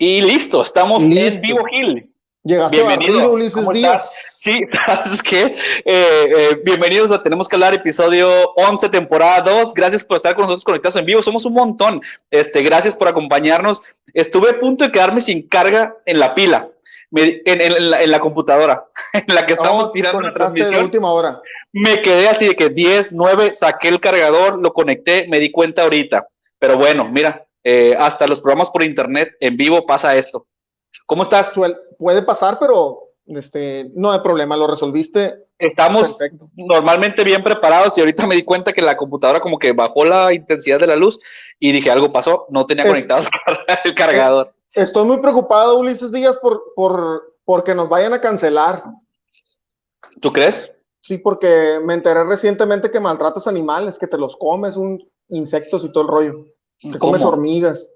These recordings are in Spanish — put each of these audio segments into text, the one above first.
Y listo, estamos en vivo, Gil. Llegaste Bienvenido, Ulises Díaz. Sí, es que eh, eh, bienvenidos a Tenemos que hablar, episodio 11, temporada 2. Gracias por estar con nosotros conectados en vivo. Somos un montón. Este, gracias por acompañarnos. Estuve a punto de quedarme sin carga en la pila, en, la, computadora, en la que estamos tirando la transmisión. última hora. Me quedé así de que 10, 9, saqué el cargador, lo conecté, me di cuenta ahorita. Pero bueno, mira, eh, hasta los programas por internet en vivo pasa esto. ¿Cómo estás? Puede pasar, pero este, no hay problema, lo resolviste. Estamos normalmente bien preparados y ahorita me di cuenta que la computadora como que bajó la intensidad de la luz y dije algo pasó, no tenía conectado el cargador. Estoy muy preocupado, Ulises Díaz, por, por porque nos vayan a cancelar. ¿Tú crees? Sí, porque me enteré recientemente que maltratas animales, que te los comes, un insectos y todo el rollo. Que comes hormigas.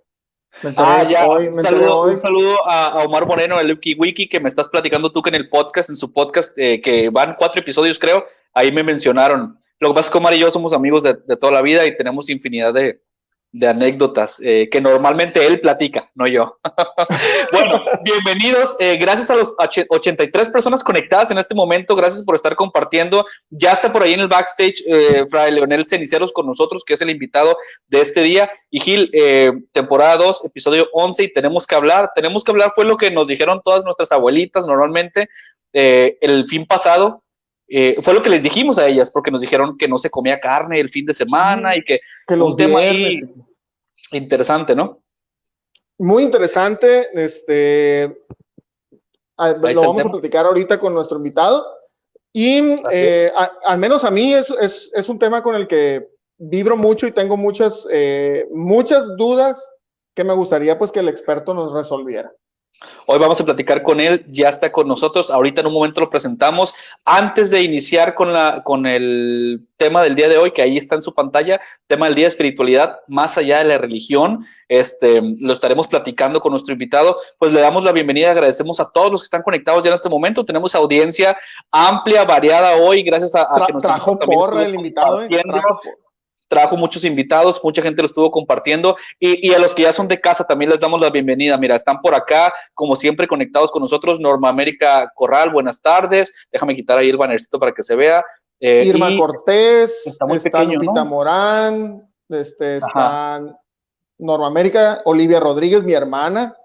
Ah, ya. un, saludo, a, Omar Moreno, el Wiki, que me estás platicando tú que en el podcast, en su podcast, eh, que van cuatro episodios, creo, ahí me mencionaron. Lo que pasa es que Omar y yo somos amigos de toda la vida y tenemos infinidad de, de anécdotas eh, que normalmente él platica, no yo. bueno, bienvenidos. Eh, gracias a los 83 personas conectadas en este momento. Gracias por estar compartiendo. Ya está por ahí en el backstage eh, Fray Leonel Ceniceros con nosotros, que es el invitado de este día. Y Gil, eh, temporada 2, episodio 11, y tenemos que hablar. Tenemos que hablar, fue lo que nos dijeron todas nuestras abuelitas normalmente el fin pasado. Eh, fue lo que les dijimos a ellas, porque nos dijeron que no se comía carne el fin de semana y que, que los un tema ahí interesante, ¿no? Muy interesante, este, lo vamos a platicar ahorita con nuestro invitado y eh, al menos a mí es, es, es, un tema con el que vibro mucho y tengo muchas, eh, muchas dudas que me gustaría pues que el experto nos resolviera. Hoy vamos a platicar con él, ya está con nosotros, ahorita en un momento lo presentamos. Antes de iniciar con, la, con el tema del día de hoy, que ahí está en su pantalla, tema del día de espiritualidad, más allá de la religión, este, lo estaremos platicando con nuestro invitado, pues le damos la bienvenida, agradecemos a todos los que están conectados ya en este momento, tenemos audiencia amplia, variada hoy, gracias a, que nos trajo porra el invitado, eh, trajo muchos invitados, mucha gente lo estuvo compartiendo y, a los que ya son de casa también les damos la bienvenida. Mira, están por acá, como siempre, conectados con nosotros. Norma América Corral, buenas tardes. Déjame quitar ahí el bannercito para que se vea. Eh, Irma Cortés, está, muy Lupita Morán, este, están Norma América, Olivia Rodríguez, mi hermana.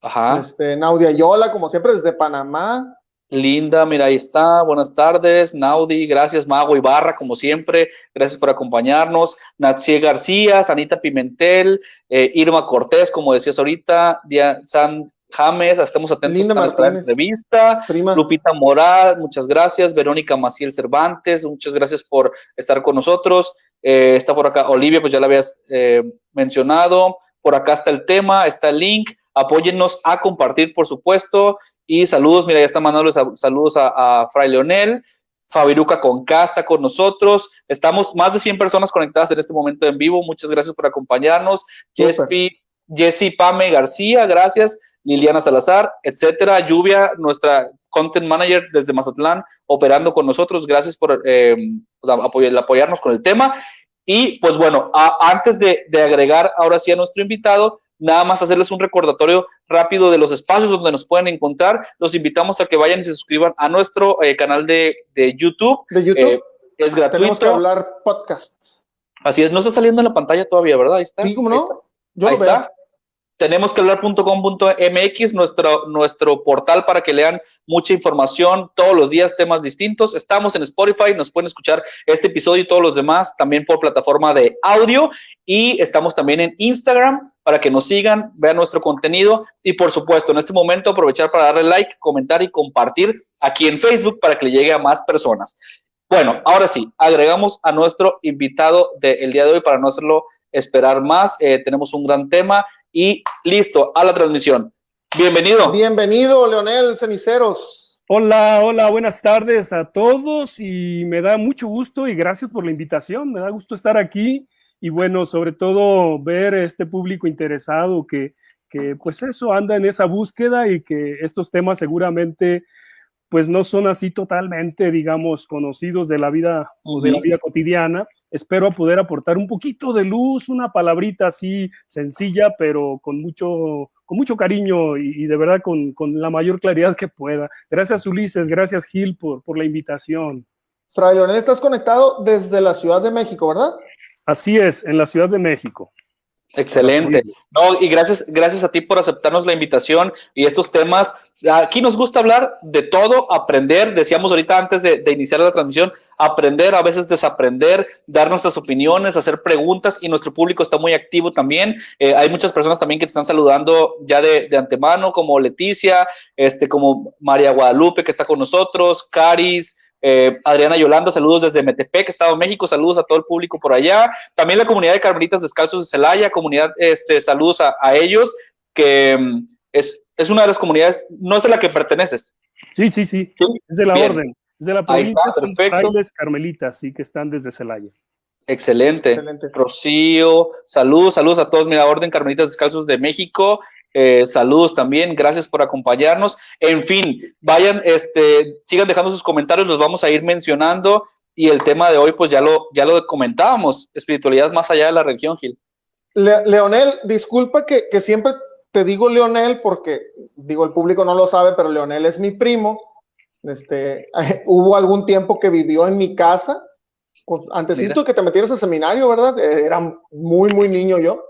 Ajá. Este, Naudia Yola, como siempre, desde Panamá. Linda, mira, ahí está. Buenas tardes. Naudi, gracias. Mago Ibarra, como siempre. Gracias por acompañarnos. Natsie García, Sanita Pimentel, eh, Irma Cortés, como decías ahorita. Dia San James, estamos atentos a nuestra entrevista. Lupita Moral, muchas gracias. Verónica Maciel Cervantes, muchas gracias por estar con nosotros. Eh, está por acá Olivia, pues ya la habías eh, mencionado. Por acá está el tema, está el link. Apóyennos a compartir, por supuesto. Y saludos, mira, ya está mandando saludos a, Fray Leonel. Fabiruca con Casta con nosotros. Estamos más de 100 personas conectadas en este momento en vivo. Muchas gracias por acompañarnos. Jessy Pame García, gracias. Liliana Salazar, etcétera. Lluvia, nuestra content manager desde Mazatlán, operando con nosotros. Gracias por eh, apoyarnos con el tema. Y pues bueno, antes de, de agregar ahora sí a nuestro invitado, nada más hacerles un recordatorio rápido de los espacios donde nos pueden encontrar. Los invitamos a que vayan y se suscriban a nuestro eh, canal de, YouTube. De YouTube. Eh, es gratuito. Tenemos que hablar podcast. Así es, no está saliendo en la pantalla todavía, ¿verdad? Ahí está. Sí, ¿cómo no? Ahí está tenemos que hablar.com.mx, nuestro, nuestro portal para que lean mucha información todos los días, temas distintos. Estamos en Spotify, nos pueden escuchar este episodio y todos los demás también por plataforma de audio y estamos también en Instagram para que nos sigan, vean nuestro contenido y por supuesto en este momento aprovechar para darle like, comentar y compartir aquí en Facebook para que le llegue a más personas. Bueno, ahora sí, agregamos a nuestro invitado del día de hoy para no hacerlo esperar más. Eh, tenemos un gran tema y listo, a la transmisión. Bienvenido. Bienvenido, Leonel Ceniceros. Hola, hola, buenas tardes a todos y me da mucho gusto y gracias por la invitación. Me da gusto estar aquí y bueno, sobre todo ver este público interesado que, que pues eso anda en esa búsqueda y que estos temas seguramente pues no son así totalmente, digamos, conocidos de la vida o de la vida cotidiana. Espero poder aportar un poquito de luz, una palabrita así sencilla, pero con mucho con mucho cariño y, de verdad con, con, la mayor claridad que pueda. Gracias Ulises, gracias Gil por, por la invitación. Fray Leonel, estás conectado desde la Ciudad de México, ¿verdad? Así es, en la Ciudad de México. Excelente. No, y gracias, gracias a ti por aceptarnos la invitación y estos temas. Aquí nos gusta hablar de todo, aprender, decíamos ahorita antes de, iniciar la transmisión, aprender, a veces desaprender, dar nuestras opiniones, hacer preguntas y nuestro público está muy activo también. Eh, hay muchas personas también que te están saludando ya de, de, antemano, como Leticia, este, como María Guadalupe que está con nosotros, Caris, eh, Adriana Yolanda, saludos desde Metepec, Estado de México, saludos a todo el público por allá. También la comunidad de Carmelitas Descalzos de Celaya, comunidad, este, saludos a, ellos, que mm, es, es, una de las comunidades, no es de la que perteneces. Sí, sí, sí, es de la orden, es de la provincia de Carmelitas, sí, que están desde Celaya. Excelente. Excelente. Rocío, saludos, saludos a todos, mira, Orden Carmelitas Descalzos de México, eh, saludos también, gracias por acompañarnos. En fin, vayan, este, sigan dejando sus comentarios, los vamos a ir mencionando. Y el tema de hoy, pues ya lo, ya lo comentábamos, espiritualidad más allá de la religión, Gil. Leonel, disculpa que, siempre te digo Leonel porque, digo, el público no lo sabe, pero Leonel es mi primo. Este, hubo algún tiempo que vivió en mi casa, antes de que te metieras al seminario, ¿verdad? Era muy, muy niño yo.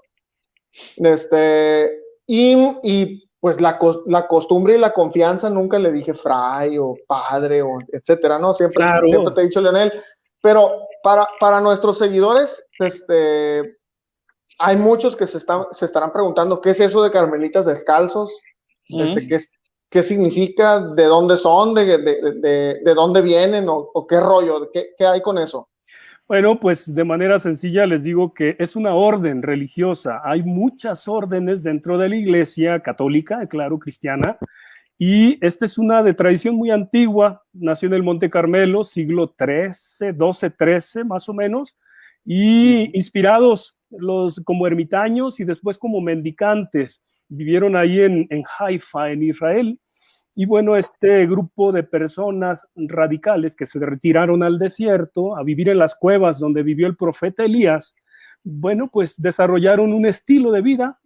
Este, y, pues la, la, costumbre y la confianza nunca le dije fray o padre o etcétera, ¿no? Siempre, siempre te he dicho Leonel. Pero para, para nuestros seguidores, este, hay muchos que se, están, se estarán preguntando qué es eso de carmelitas descalzos, este, qué, qué significa, de dónde son, de, de, de, de dónde vienen o, o qué rollo, qué, qué hay con eso. Bueno, pues de manera sencilla les digo que es una orden religiosa. Hay muchas órdenes dentro de la iglesia católica, claro, cristiana, y esta es una de tradición muy antigua, nació en el Monte Carmelo, siglo XIII, XII, XIII más o menos, y inspirados los como ermitaños y después como mendicantes. Vivieron ahí en, en Haifa, en Israel, y bueno, este grupo de personas radicales que se retiraron al desierto a vivir en las cuevas donde vivió el profeta Elías, bueno, pues desarrollaron un estilo de vida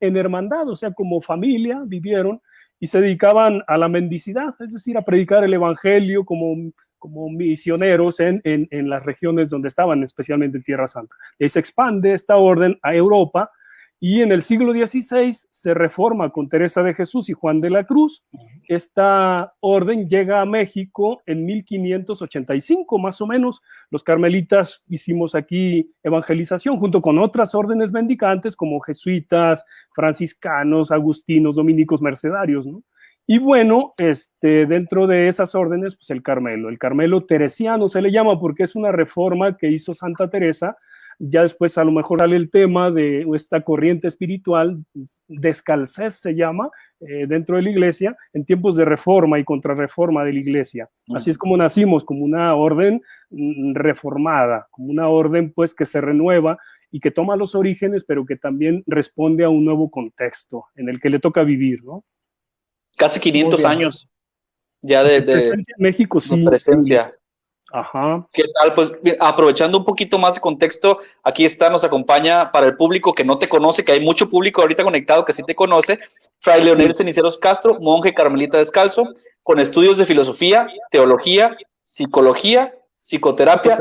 en hermandad, o sea, como familia vivieron y se dedicaban a la mendicidad, es decir, a predicar el Evangelio como, como misioneros en, en, en las regiones donde estaban, especialmente en Tierra Santa. Y se expande esta orden a Europa y en el siglo XVI se reforma con Teresa de Jesús y Juan de la Cruz. Esta orden llega a México en 1585, más o menos. Los carmelitas hicimos aquí evangelización junto con otras órdenes mendicantes como jesuitas, franciscanos, agustinos, dominicos, mercedarios. Y bueno, este, dentro de esas órdenes, pues el Carmelo, el Carmelo teresiano se le llama porque es una reforma que hizo Santa Teresa ya después a lo mejor sale el tema de esta corriente espiritual, descalcez se llama, eh, dentro de la iglesia, en tiempos de reforma y contrarreforma de la iglesia. Así es como nacimos, como una orden mm, reformada, como una orden pues que se renueva y que toma los orígenes, pero que también responde a un nuevo contexto en el que le toca vivir, ¿no? Casi 500 años ya de, presencia en México, sí. Presencia. Ajá. ¿Qué tal? Pues aprovechando un poquito más de contexto, aquí está, nos acompaña para el público que no te conoce, que hay mucho público ahorita conectado que sí te conoce, Fray Leonel Ceniceros Castro, monje carmelita descalzo, con estudios de filosofía, teología, psicología, psicoterapia,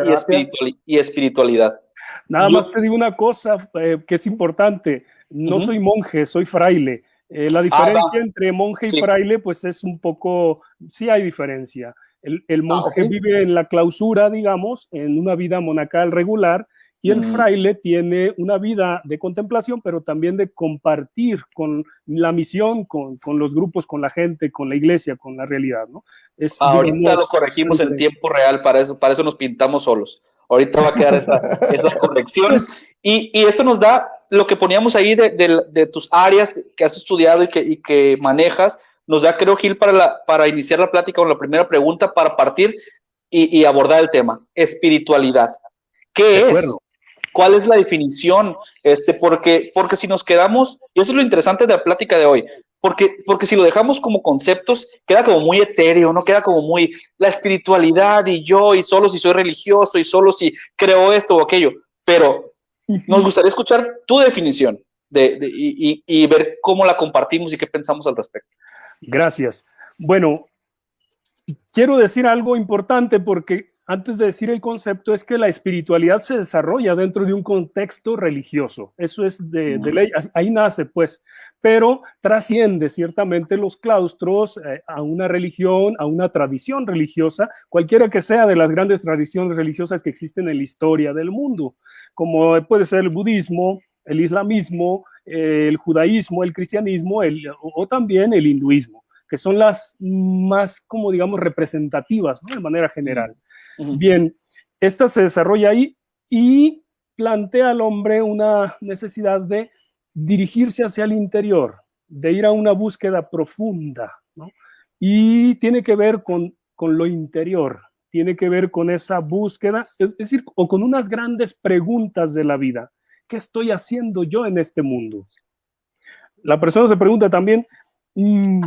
Y, espiritualidad. Nada más te digo una cosa eh, que es importante, no soy monje, soy fraile. Eh, la ah, diferencia entre monje y fraile, pues es un poco, sí hay diferencia. El, ah, monje vive en la clausura, digamos, en una vida monacal regular, y el fraile tiene una vida de contemplación, pero también de compartir con la misión, con, los grupos, con la gente, con la iglesia, con la realidad, ¿no? Es, Ahorita lo corregimos en tiempo real, para eso, para eso nos pintamos solos. Ahorita va a quedar esa, esa corrección. Y, esto nos da lo que poníamos ahí de, tus áreas que has estudiado y que, y que manejas, nos da, creo, Gil, para, la, para iniciar la plática con la primera pregunta, para partir y, abordar el tema, espiritualidad. ¿Qué es? ¿Cuál es la definición? Este, porque, porque si nos quedamos, y eso es lo interesante de la plática de hoy, porque, porque si lo dejamos como conceptos, queda como muy etéreo, ¿no? Queda como muy la espiritualidad y yo, y solo si soy religioso, y solo si creo esto o aquello. Pero nos gustaría escuchar tu definición. de, y, y, ver cómo la compartimos y qué pensamos al respecto. Gracias. Bueno, quiero decir algo importante porque antes de decir el concepto, es que la espiritualidad se desarrolla dentro de un contexto religioso. Eso es de, ley, ahí nace pues, pero trasciende ciertamente los claustros eh, a una religión, a una tradición religiosa, cualquiera que sea de las grandes tradiciones religiosas que existen en la historia del mundo, como puede ser el budismo, el islamismo, el judaísmo, el cristianismo o también el hinduismo que son las más, como digamos, representativas, ¿no? De manera general. Bien, esta se desarrolla ahí y plantea al hombre una necesidad de dirigirse hacia el interior, de ir a una búsqueda profunda, ¿no? Y tiene que ver con, con lo interior, tiene que ver con esa búsqueda, es decir, o con unas grandes preguntas de la vida. ¿Qué estoy haciendo yo en este mundo? La persona se pregunta también, mm,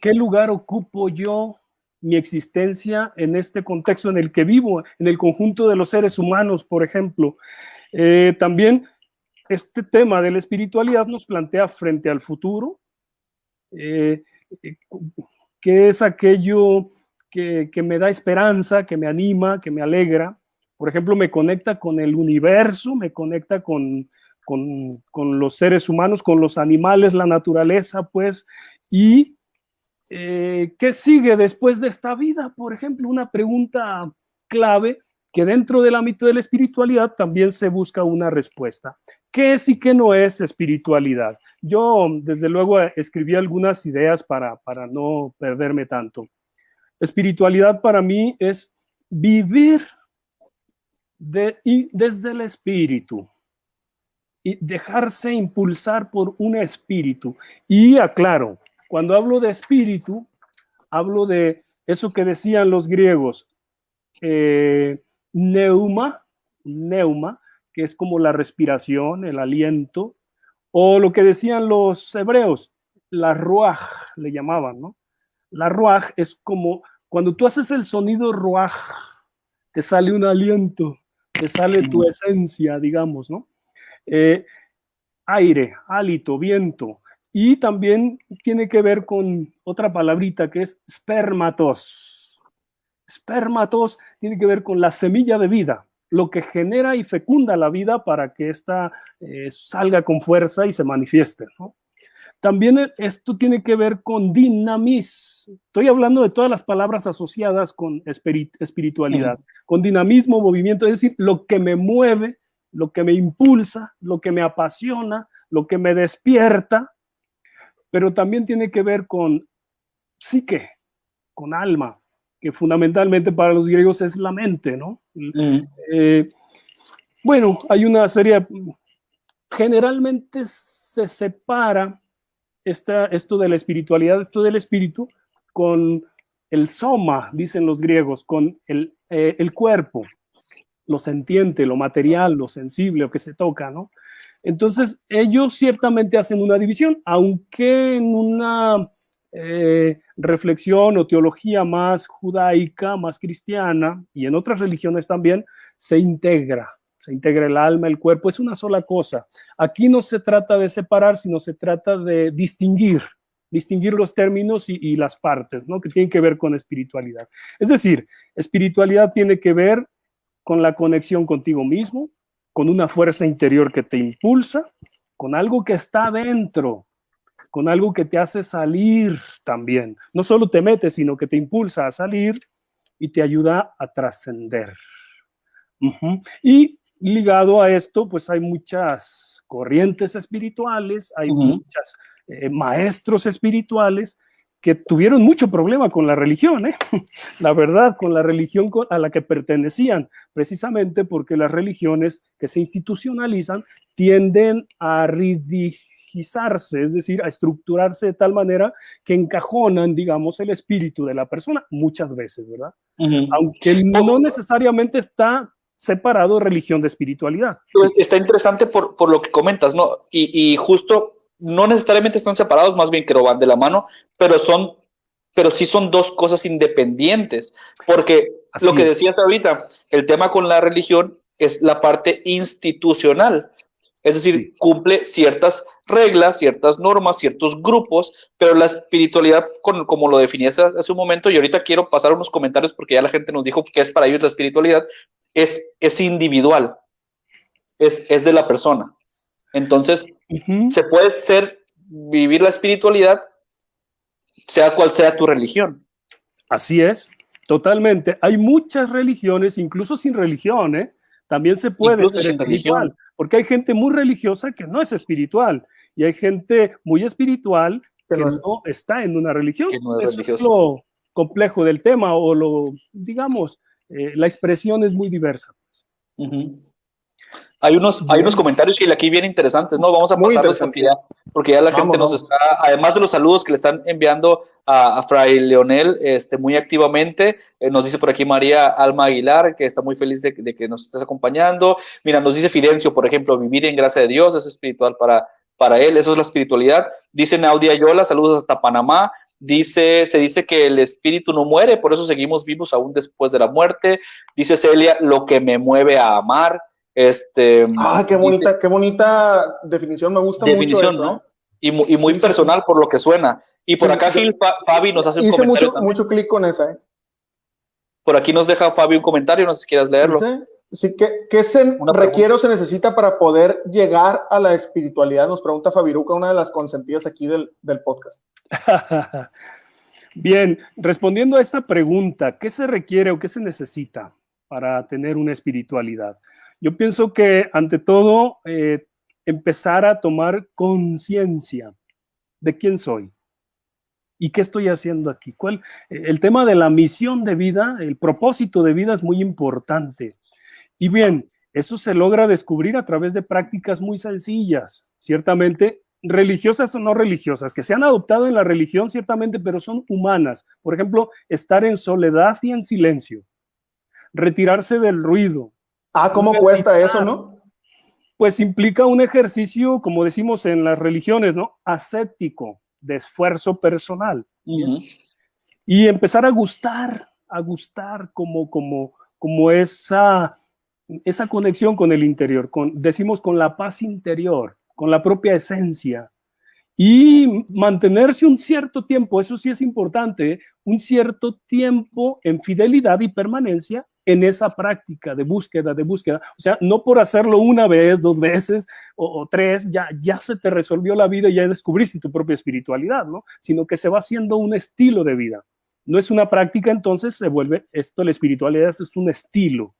¿Qué lugar ocupo yo, mi existencia en este contexto en el que vivo, en el conjunto de los seres humanos, por ejemplo? Eh, también este tema de la espiritualidad nos plantea frente al futuro, eh, eh, que es aquello que, me da esperanza, que me anima, que me alegra. Por ejemplo, me conecta con el universo, me conecta con, con, con, los seres humanos, con los animales, la naturaleza, pues, y eh, ¿qué sigue después de esta vida? Por ejemplo, una pregunta clave que dentro del ámbito de la espiritualidad también se busca una respuesta. ¿Qué es y qué no es espiritualidad? Yo, desde luego, escribí algunas ideas para, para no perderme tanto. Espiritualidad para mí es vivir de, y desde el espíritu y dejarse impulsar por un espíritu. Y aclaro, cuando hablo de espíritu, hablo de eso que decían los griegos, eh, neuma, neuma, que es como la respiración, el aliento, o lo que decían los hebreos, la ruaj, le llamaban, ¿no? La ruaj es como cuando tú haces el sonido ruaj, te sale un aliento, te sale tu esencia, digamos, ¿no? Eh, aire, hálito, viento. Y también tiene que ver con otra palabrita que es spermatos. Spermatos tiene que ver con la semilla de vida, lo que genera y fecunda la vida para que ésta eh, salga con fuerza y se manifieste. También esto tiene que ver con dinamis. Estoy hablando de todas las palabras asociadas con espiritualidad, con dinamismo, movimiento, es decir, lo que me mueve, lo que me impulsa, lo que me apasiona, lo que me despierta, pero también tiene que ver con psique, con alma, que fundamentalmente para los griegos es la mente, ¿no? Mm. Eh, bueno, hay una serie, generalmente se separa esto de la espiritualidad, esto del espíritu, con el soma, dicen los griegos, con el, eh, el cuerpo, lo sentiente, lo material, lo sensible, lo que se toca, ¿no? Entonces, ellos ciertamente hacen una división, aunque en una eh, reflexión o teología más judaica, más cristiana, y en otras religiones también, se integra, se integra el alma, el cuerpo, es una sola cosa. Aquí no se trata de separar, sino se trata de distinguir, distinguir los términos y, las partes, ¿no? Que tienen que ver con espiritualidad. Es decir, espiritualidad tiene que ver con la conexión contigo mismo, con una fuerza interior que te impulsa, con algo que está dentro, con algo que te hace salir también. No solo te mete, sino que te impulsa a salir y te ayuda a trascender. Y ligado a esto, pues hay muchas corrientes espirituales, hay muchos eh, maestros espirituales que tuvieron mucho problema con la religión, ¿eh? la verdad, con la religión a la que pertenecían, precisamente porque las religiones que se institucionalizan tienden a rigidizarse, es decir, a estructurarse de tal manera que encajonan, digamos, el espíritu de la persona muchas veces, ¿verdad? Aunque no necesariamente está separado religión de espiritualidad. Está interesante por, por lo que comentas, ¿no? Y, y justo no necesariamente están separados, más bien que van de la mano, pero son, pero sí son dos cosas independientes, porque lo que decías ahorita, el tema con la religión es la parte institucional. Es decir, cumple ciertas reglas, ciertas normas, ciertos grupos, pero la espiritualidad, como lo definí hace, un momento, y ahorita quiero pasar unos comentarios porque ya la gente nos dijo que es para ellos la espiritualidad, es, es individual, es, es de la persona. Entonces, se puede ser, vivir la espiritualidad, sea cual sea tu religión. Así es, totalmente. Hay muchas religiones, incluso sin religión, ¿eh? También se puede ser espiritual, porque hay gente muy religiosa que no es espiritual y hay gente muy espiritual que no, está en una religión. Eso es lo complejo del tema o lo, digamos, eh, la expresión es muy diversa. Hay unos, hay unos comentarios que aquí bien interesantes, ¿no? Vamos a pasarlos porque ya, porque ya la gente nos está, además de los saludos que le están enviando a, Fray Leonel este, muy activamente, eh, nos dice por aquí María Alma Aguilar, que está muy feliz de, que nos estés acompañando. Mira, nos dice Fidencio, por ejemplo, vivir en gracia de Dios es espiritual para, para él, eso es la espiritualidad. Dice Naudia Yola, saludos hasta Panamá. Dice, se dice que el espíritu no muere, por eso seguimos vivos aún después de la muerte. Dice Celia, lo que me mueve a amar. Este, ah, qué bonita, qué bonita definición, me gusta mucho eso. ¿no? Y, y muy personal por lo que suena. Y por acá Gil Fabi nos hace un hice comentario. Mucho, mucho clic con esa, ¿eh? Por aquí nos deja Fabi un comentario, no sé si quieras leerlo. Sí, ¿qué, qué se requiere o se necesita para poder llegar a la espiritualidad? Nos pregunta Fabiruca, una de las consentidas aquí del, del podcast. Bien, respondiendo a esta pregunta, ¿qué se requiere o qué se necesita para tener una espiritualidad? Yo pienso que ante todo, eh, empezar a tomar conciencia de quién soy y qué estoy haciendo aquí. ¿Cuál? El tema de la misión de vida, el propósito de vida es muy importante. Y bien, eso se logra descubrir a través de prácticas muy sencillas, ciertamente religiosas o no religiosas, que se han adoptado en la religión ciertamente, pero son humanas. Por ejemplo, estar en soledad y en silencio, retirarse del ruido, Ah, ¿cómo cuesta eso, no? Pues implica un ejercicio, como decimos en las religiones, ¿no? Ascético, de esfuerzo personal. Y empezar a gustar, a gustar como, como, como esa, esa conexión con el interior, con, decimos con la paz interior, con la propia esencia. Y mantenerse un cierto tiempo, eso sí es importante, ¿eh? un cierto tiempo en fidelidad y permanencia en esa práctica de búsqueda, de búsqueda. O sea, no por hacerlo una vez, dos veces o, tres, ya, ya se te resolvió la vida y ya descubriste tu propia espiritualidad, ¿no? Sino que se va haciendo un estilo de vida. No es una práctica, entonces se vuelve esto, la espiritualidad es un estilo.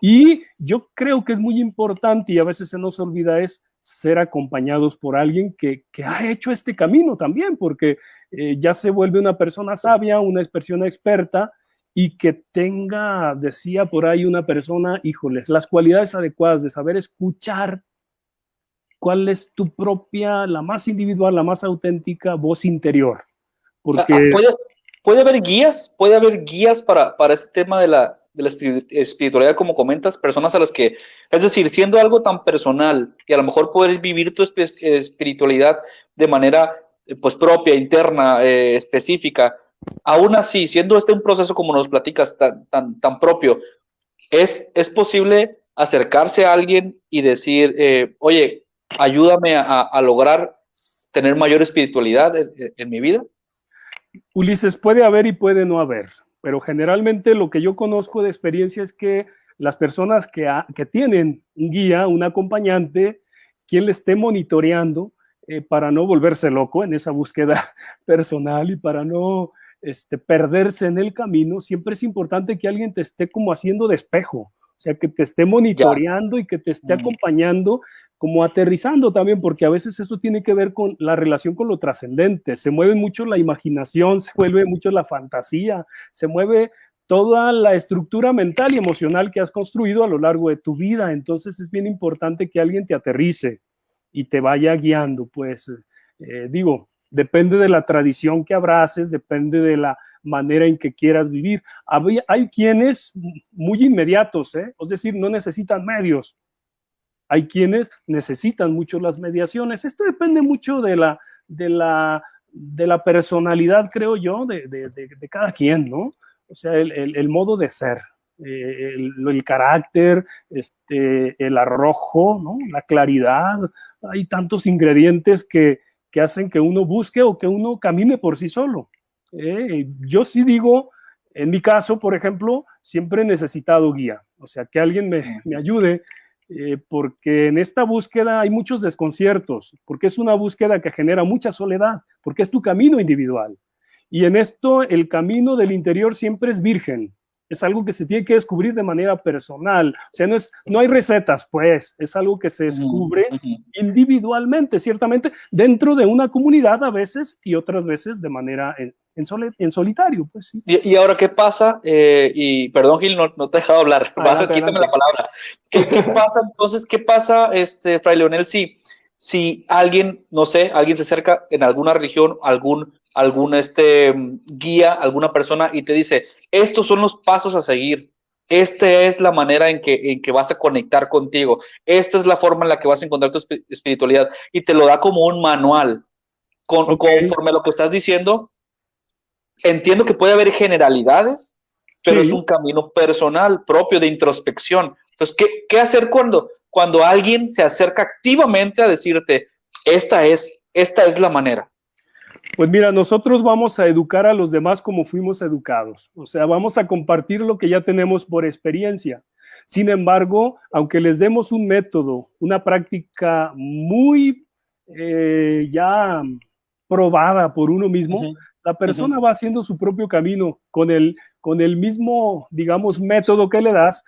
Y yo creo que es muy importante y a veces se nos olvida es ser acompañados por alguien que, ha hecho este camino también, porque eh, ya se vuelve una persona sabia, una persona experta, y que tenga, decía por ahí una persona, híjoles, las cualidades adecuadas de saber escuchar cuál es tu propia, la más individual, la más auténtica voz interior. Porque... Ah, ¿Puede, puede haber guías, puede haber guías para, para este tema de la, de la espiritualidad, como comentas, personas a las que, es decir, siendo algo tan personal y a lo mejor poder vivir tu espiritualidad de manera pues propia, interna, eh, específica, aún así, siendo este un proceso como nos platicas tan, tan, tan propio, ¿es, ¿es posible acercarse a alguien y decir, eh, oye, ayúdame a, lograr tener mayor espiritualidad en, mi vida? Ulises, puede haber y puede no haber, pero generalmente lo que yo conozco de experiencia es que las personas que, que tienen un guía, un acompañante, quien le esté monitoreando eh, para no volverse loco en esa búsqueda personal y para no este, perderse en el camino, siempre es importante que alguien te esté como haciendo de espejo, o sea, que te esté monitoreando y que te esté acompañando, como aterrizando también, porque a veces eso tiene que ver con la relación con lo trascendente, se mueve mucho la imaginación, se mueve mucho la fantasía, se mueve toda la estructura mental y emocional que has construido a lo largo de tu vida, entonces es bien importante que alguien te aterrice y te vaya guiando, pues eh, digo, depende de la tradición que abraces, depende de la manera en que quieras vivir. Hay, quienes muy inmediatos, ¿eh? es decir, no necesitan medios. Hay quienes necesitan mucho las mediaciones. Esto depende mucho de la, de la, de la personalidad, creo yo, de, cada quien, ¿no? O sea, el, modo de ser. eh, el, carácter, este, el arrojo, ¿no? la claridad. Hay tantos ingredientes que, que, hacen que uno busque o que uno camine por sí solo. Eh, yo sí digo, en mi caso, por ejemplo, siempre he necesitado guía, o sea, que alguien me, me ayude eh, porque en esta búsqueda hay muchos desconciertos, porque es una búsqueda que genera mucha soledad, porque es tu camino individual. Y en esto el camino del interior siempre es virgen, es algo que se tiene que descubrir de manera personal. O sea, no, es, no hay recetas, pues, es algo que se descubre individualmente, ciertamente, dentro de una comunidad a veces y otras veces de manera en, en, solitario. Pues, sí. y, ahora, ¿qué pasa? Eh, y perdón, Gil, no, no, te he dejado hablar. Vas a, quítame la palabra. ¿Qué, ¿Qué, pasa entonces? ¿Qué pasa, este, Fray Leonel, si, si alguien, no sé, alguien se acerca en alguna religión, algún algún este, guía, alguna persona y te dice, estos son los pasos a seguir, esta es la manera en que, en que vas a conectar contigo, esta es la forma en la que vas a encontrar tu espiritualidad y te lo da como un manual. Con, Conforme a lo que estás diciendo, entiendo que puede haber generalidades, pero es un camino personal propio de introspección. Entonces, ¿qué, ¿qué, hacer cuando, cuando alguien se acerca activamente a decirte, esta es, esta es la manera? Pues mira, nosotros vamos a educar a los demás como fuimos educados, o sea, vamos a compartir lo que ya tenemos por experiencia. Sin embargo, aunque les demos un método, una práctica muy eh, ya probada por uno mismo, la persona va haciendo su propio camino con el, con el mismo, digamos, método que le das.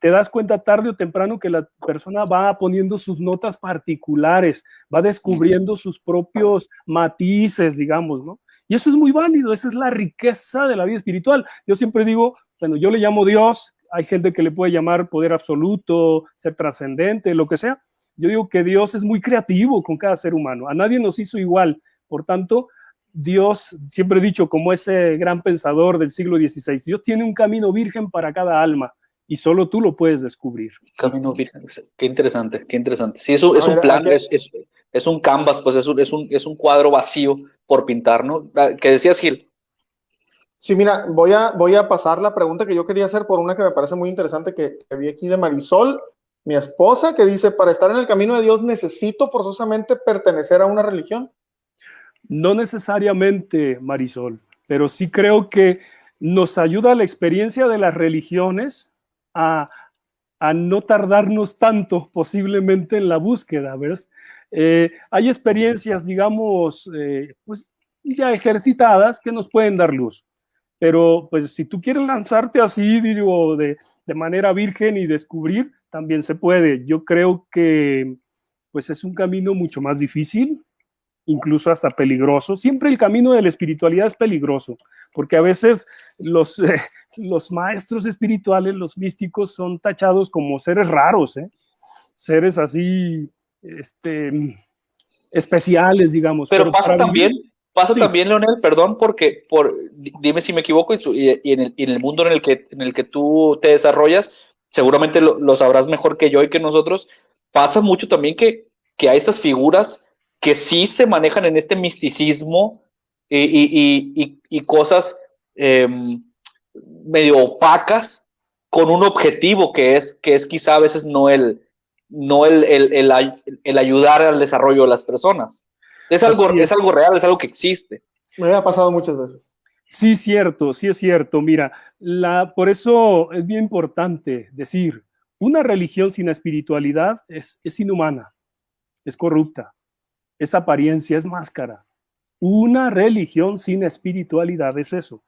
Te das cuenta tarde o temprano que la persona va poniendo sus notas particulares, va descubriendo sus propios matices, digamos, ¿no? Y eso es muy válido, esa es la riqueza de la vida espiritual. Yo siempre digo, bueno, yo le llamo Dios, hay gente que le puede llamar poder absoluto, ser trascendente, lo que sea. Yo digo que Dios es muy creativo con cada ser humano, a nadie nos hizo igual. Por tanto, Dios, siempre he dicho como ese gran pensador del siglo XVI, Dios tiene un camino virgen para cada alma y solo tú lo puedes descubrir. Camino virgen, qué interesante, qué interesante. Sí, eso es un plan, es, es, un canvas, pues es un, es, un, es un cuadro vacío por pintar, ¿no? Ah, ¿Qué decías, Gil? Sí, mira, voy a, voy a pasar la pregunta que yo quería hacer por una que me parece muy interesante que, que vi aquí de Marisol, mi esposa, que dice, para estar en el camino de Dios necesito forzosamente pertenecer a una religión. No necesariamente, Marisol, pero sí creo que nos ayuda la experiencia de las religiones a, no tardarnos tanto posiblemente en la búsqueda, ¿ves? Eh, hay experiencias, digamos, eh, pues ya ejercitadas que nos pueden dar luz, pero pues si tú quieres lanzarte así, digo, de, de manera virgen y descubrir, también se puede. Yo creo que pues es un camino mucho más difícil, incluso hasta peligroso. Siempre el camino de la espiritualidad es peligroso, porque a veces los, los maestros espirituales, los místicos, son tachados como seres raros, ¿eh? seres así este, especiales, digamos. Pero, pasa también, pasa también, Leonel, perdón, porque por, dime si me equivoco, y, en, el, en, el, mundo en el, que, en el que tú te desarrollas, seguramente lo, lo sabrás mejor que yo y que nosotros, pasa mucho también que, que hay estas figuras que sí se manejan en este misticismo y, cosas em, medio opacas con un objetivo que es, que es quizá a veces no el, no el, el, ayudar al desarrollo de las personas. Es algo, es. algo real, es algo que existe. Me ha pasado muchas veces. Sí, cierto, sí es cierto. Mira, la, por eso es bien importante decir, una religión sin espiritualidad es, es inhumana, es corrupta es apariencia, es máscara. Una religión sin espiritualidad es eso.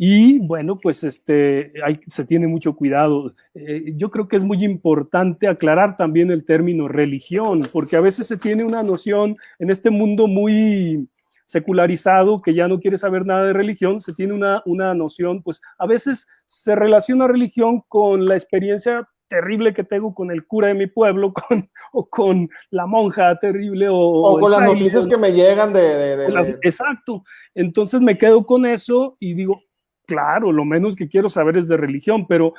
Y bueno, pues este, hay, se tiene mucho cuidado. Eh, yo creo que es muy importante aclarar también el término religión, porque a veces se tiene una noción en este mundo muy secularizado que ya no quiere saber nada de religión, se tiene una, una noción, pues a veces se relaciona religión con la experiencia terrible que tengo con el cura de mi pueblo, con, o con la monja terrible, o, con las noticias que me llegan de, exacto. Entonces me quedo con eso y digo, claro, lo menos que quiero saber es de religión, pero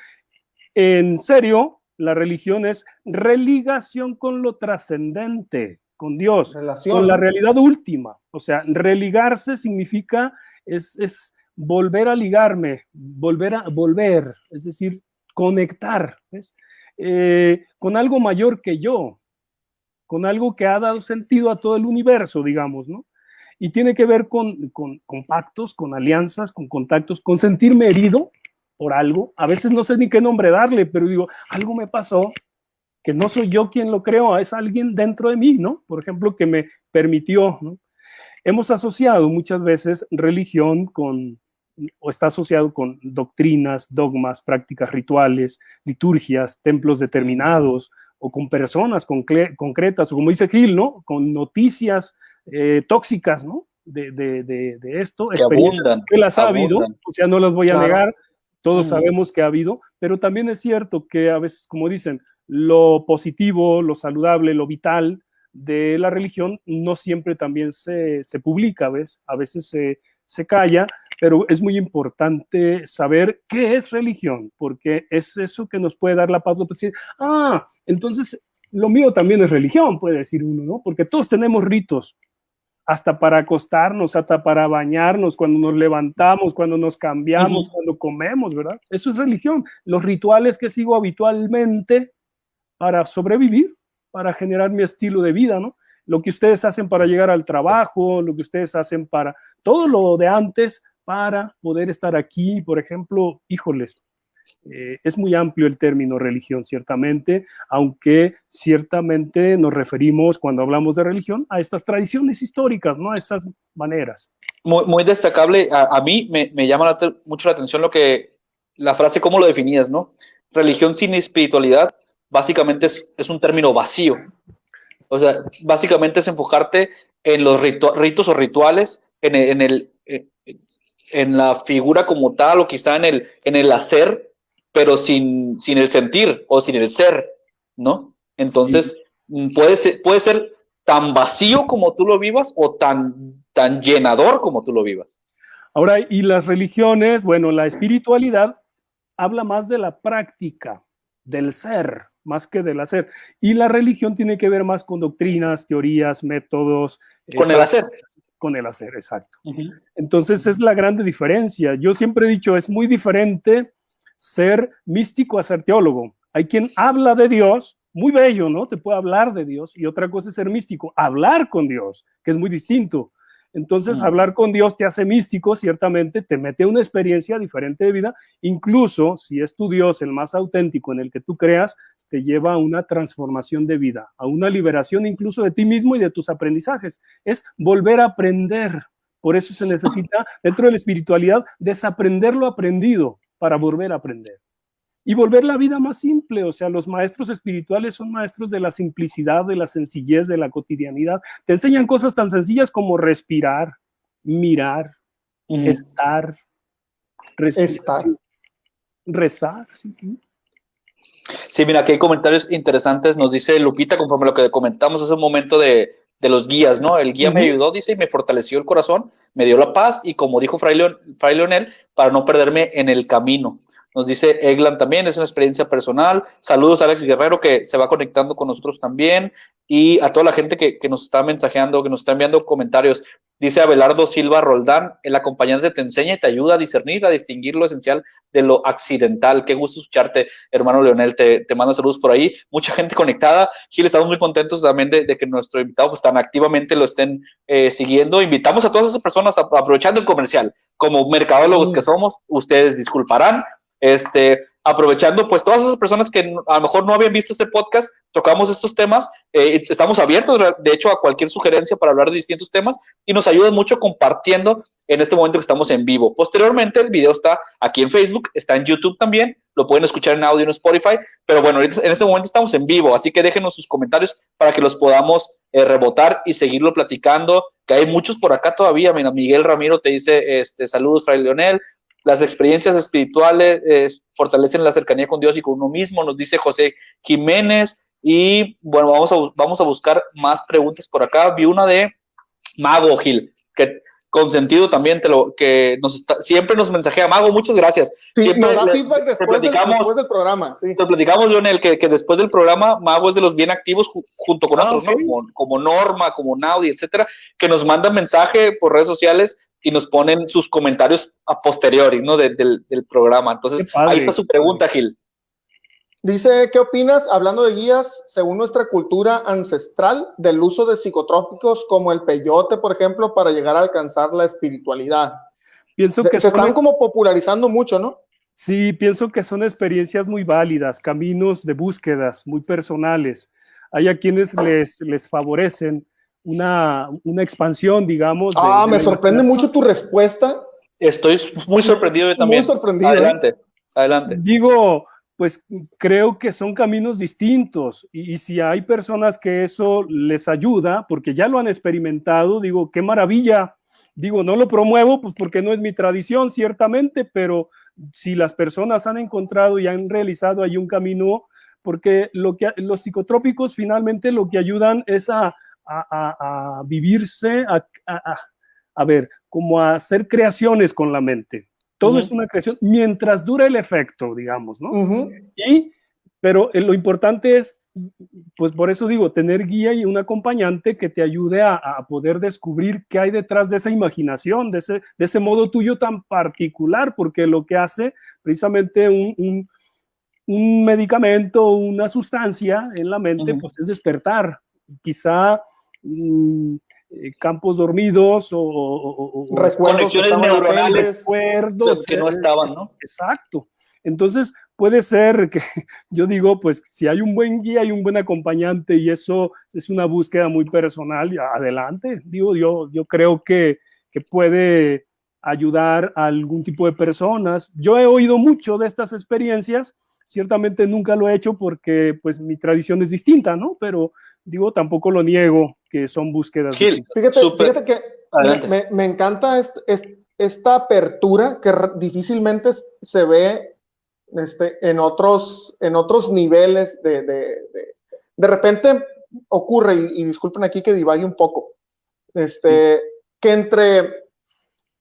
en serio, la religión es religación con lo trascendente, con Dios, con la realidad última. O sea, religarse significa, es, es volver a ligarme, volver a volver, es decir, conectar eh, con algo mayor que yo, con algo que ha dado sentido a todo el universo, digamos, ¿no? Y tiene que ver con, con, pactos, con alianzas, con contactos, con sentirme herido por algo. A veces no sé ni qué nombre darle, pero digo, algo me pasó que no soy yo quien lo creo, es alguien dentro de mí, ¿no? Por ejemplo, que me permitió. Hemos asociado muchas veces religión con, o está asociado con doctrinas, dogmas, prácticas rituales, liturgias, templos determinados, o con personas concretas, o como dice Gil, ¿no? Con noticias eh, tóxicas, ¿no? De, de, de, esto, que abundan, que las ha habido, o sea, no las voy a negar, todos mm. sabemos que ha habido, pero también es cierto que a veces, como dicen, lo positivo, lo saludable, lo vital de la religión no siempre también se, se publica, ¿ves? A veces se, se calla, pero es muy importante saber qué es religión, porque es eso que nos puede dar la pauta para decir, ah, entonces lo mío también es religión, puede decir uno, ¿no? Porque todos tenemos ritos, hasta para acostarnos, hasta para bañarnos, cuando nos levantamos, cuando nos cambiamos, cuando comemos, ¿verdad? Eso es religión. Los rituales que sigo habitualmente para sobrevivir, para generar mi estilo de vida, ¿no? Lo que ustedes hacen para llegar al trabajo, lo que ustedes hacen para todo lo de antes para poder estar aquí, por ejemplo, híjoles, eh, es muy amplio el término religión, ciertamente, aunque ciertamente nos referimos cuando hablamos de religión a estas tradiciones históricas, ¿no? A estas maneras. Muy, destacable, a, mí me, llama mucho la atención lo que, la frase, cómo lo definías, ¿no? Religión sin espiritualidad, básicamente es un término vacío, o sea, básicamente es enfocarte en los ritos o rituales, en el, en, el, eh, en la figura como tal, o quizá en el, en el hacer, pero sin, sin el sentir o sin el ser, ¿no? Entonces, mm, puede, ser, puede ser tan vacío como tú lo vivas o tan, tan llenador como tú lo vivas. Ahora, y las religiones, bueno, la espiritualidad habla más de la práctica, del ser, más que del hacer. Y la religión tiene que ver más con doctrinas, teorías, métodos. Eh, con el hacer. Con el hacer, exacto. Entonces es la grande diferencia. Yo siempre he dicho, es muy diferente ser místico a ser teólogo. Hay quien habla de Dios, muy bello, ¿no? Te puede hablar de Dios. Y otra cosa es ser místico, hablar con Dios, que es muy distinto. Entonces, hablar con Dios te hace místico, ciertamente, te mete una experiencia diferente de vida, incluso si es tu Dios el más auténtico en el que tú creas, te lleva a una transformación de vida, a una liberación incluso de ti mismo y de tus aprendizajes. Es volver a aprender. Por eso se necesita, dentro de la espiritualidad, desaprender lo aprendido para volver a aprender. Y volver la vida más simple, o sea, los maestros espirituales son maestros de la simplicidad, de la sencillez, de la cotidianidad. Te enseñan cosas tan sencillas como respirar, mirar, estar, estar. rezar. Sí, mira, aquí hay comentarios interesantes. Nos dice Lupita, conforme a lo que comentamos hace un momento de, los guías, ¿no? El guía me ayudó, dice, y me fortaleció el corazón, me dio la paz y como dijo Fray, Fray Leonel, para no perderme en el camino. Nos dice Eglan también, es una experiencia personal. Saludos a Alex Guerrero que se va conectando con nosotros también y a toda la gente que, nos está mensajeando, que nos está enviando comentarios. Dice Abelardo Silva Roldán, el acompañante te enseña y te ayuda a discernir, a distinguir lo esencial de lo accidental. Qué gusto escucharte, hermano Leonel. Te, te mando saludos por ahí. Mucha gente conectada. Gil, estamos muy contentos también de, que nuestro invitado pues tan activamente lo estén eh, siguiendo. Invitamos a todas esas personas, aprovechando el comercial, como mercadólogos que somos, ustedes disculparán, este, aprovechando pues todas esas personas que a lo mejor no habían visto este podcast, tocamos estos temas, eh, estamos abiertos de hecho a cualquier sugerencia para hablar de distintos temas y nos ayudan mucho compartiendo en este momento que estamos en vivo. Posteriormente el video está aquí en Facebook, está en YouTube también, lo pueden escuchar en audio en Spotify, pero bueno, en este momento estamos en vivo, así que déjenos sus comentarios para que los podamos eh, rebotar y seguirlo platicando, que hay muchos por acá todavía, mira, Miguel Ramiro te dice, este, saludos, Fray Leonel, las experiencias espirituales fortalecen la cercanía con Dios y con uno mismo, nos dice José Jiménez. Y bueno, vamos a, vamos a buscar más preguntas por acá. Vi una de Mago Gil, que con sentido también te lo que nos siempre nos mensajea Mago, muchas gracias. siempre nos da feedback después, del, programa. Te platicamos, Lionel, que, que después del programa Mago es de los bien activos junto con ah, otros, como, como, Norma, como Naudi, etcétera, que nos mandan mensaje por redes sociales y nos ponen sus comentarios a posteriori, ¿no? del, del, programa. Entonces, ahí está su pregunta, Gil. Dice, ¿qué opinas, hablando de guías, según nuestra cultura ancestral, del uso de psicotrópicos como el peyote, por ejemplo, para llegar a alcanzar la espiritualidad? Pienso que se, están como popularizando mucho, ¿no? Sí, pienso que son experiencias muy válidas, caminos de búsquedas muy personales. Hay a quienes les, les favorecen una, una expansión, digamos. Ah, me sorprende mucho tu respuesta. Estoy muy sorprendido también. Muy sorprendido. ¿eh? Adelante, adelante. Digo, pues creo que son caminos distintos y, si hay personas que eso les ayuda, porque ya lo han experimentado, digo, qué maravilla. Digo, no lo promuevo, pues porque no es mi tradición, ciertamente, pero si las personas han encontrado y han realizado ahí un camino, porque lo que, los psicotrópicos finalmente lo que ayudan es a, a, vivirse, a, ver, como a hacer creaciones con la mente. Todo es una creación mientras dura el efecto, digamos, ¿no? Y, pero eh, lo importante es, pues por eso digo, tener guía y un acompañante que te ayude a, poder descubrir qué hay detrás de esa imaginación, de ese, de ese modo tuyo tan particular, porque lo que hace precisamente un, un, un medicamento, una sustancia en la mente, pues es despertar. Quizá campos dormidos o, conexiones neuronales recuerdos que no estaban, ¿no? Exacto. Entonces, puede ser que yo digo, pues si hay un buen guía y un buen acompañante y eso es una búsqueda muy personal, adelante. Digo, yo, yo creo que, que puede ayudar a algún tipo de personas. Yo he oído mucho de estas experiencias Ciertamente nunca lo he hecho porque pues mi tradición es distinta, ¿no? Pero digo, tampoco lo niego que son búsquedas. fíjate, que me, encanta esta apertura que difícilmente se ve este, en, otros, en otros niveles de, de, repente ocurre, y, disculpen aquí que divague un poco, este, que entre,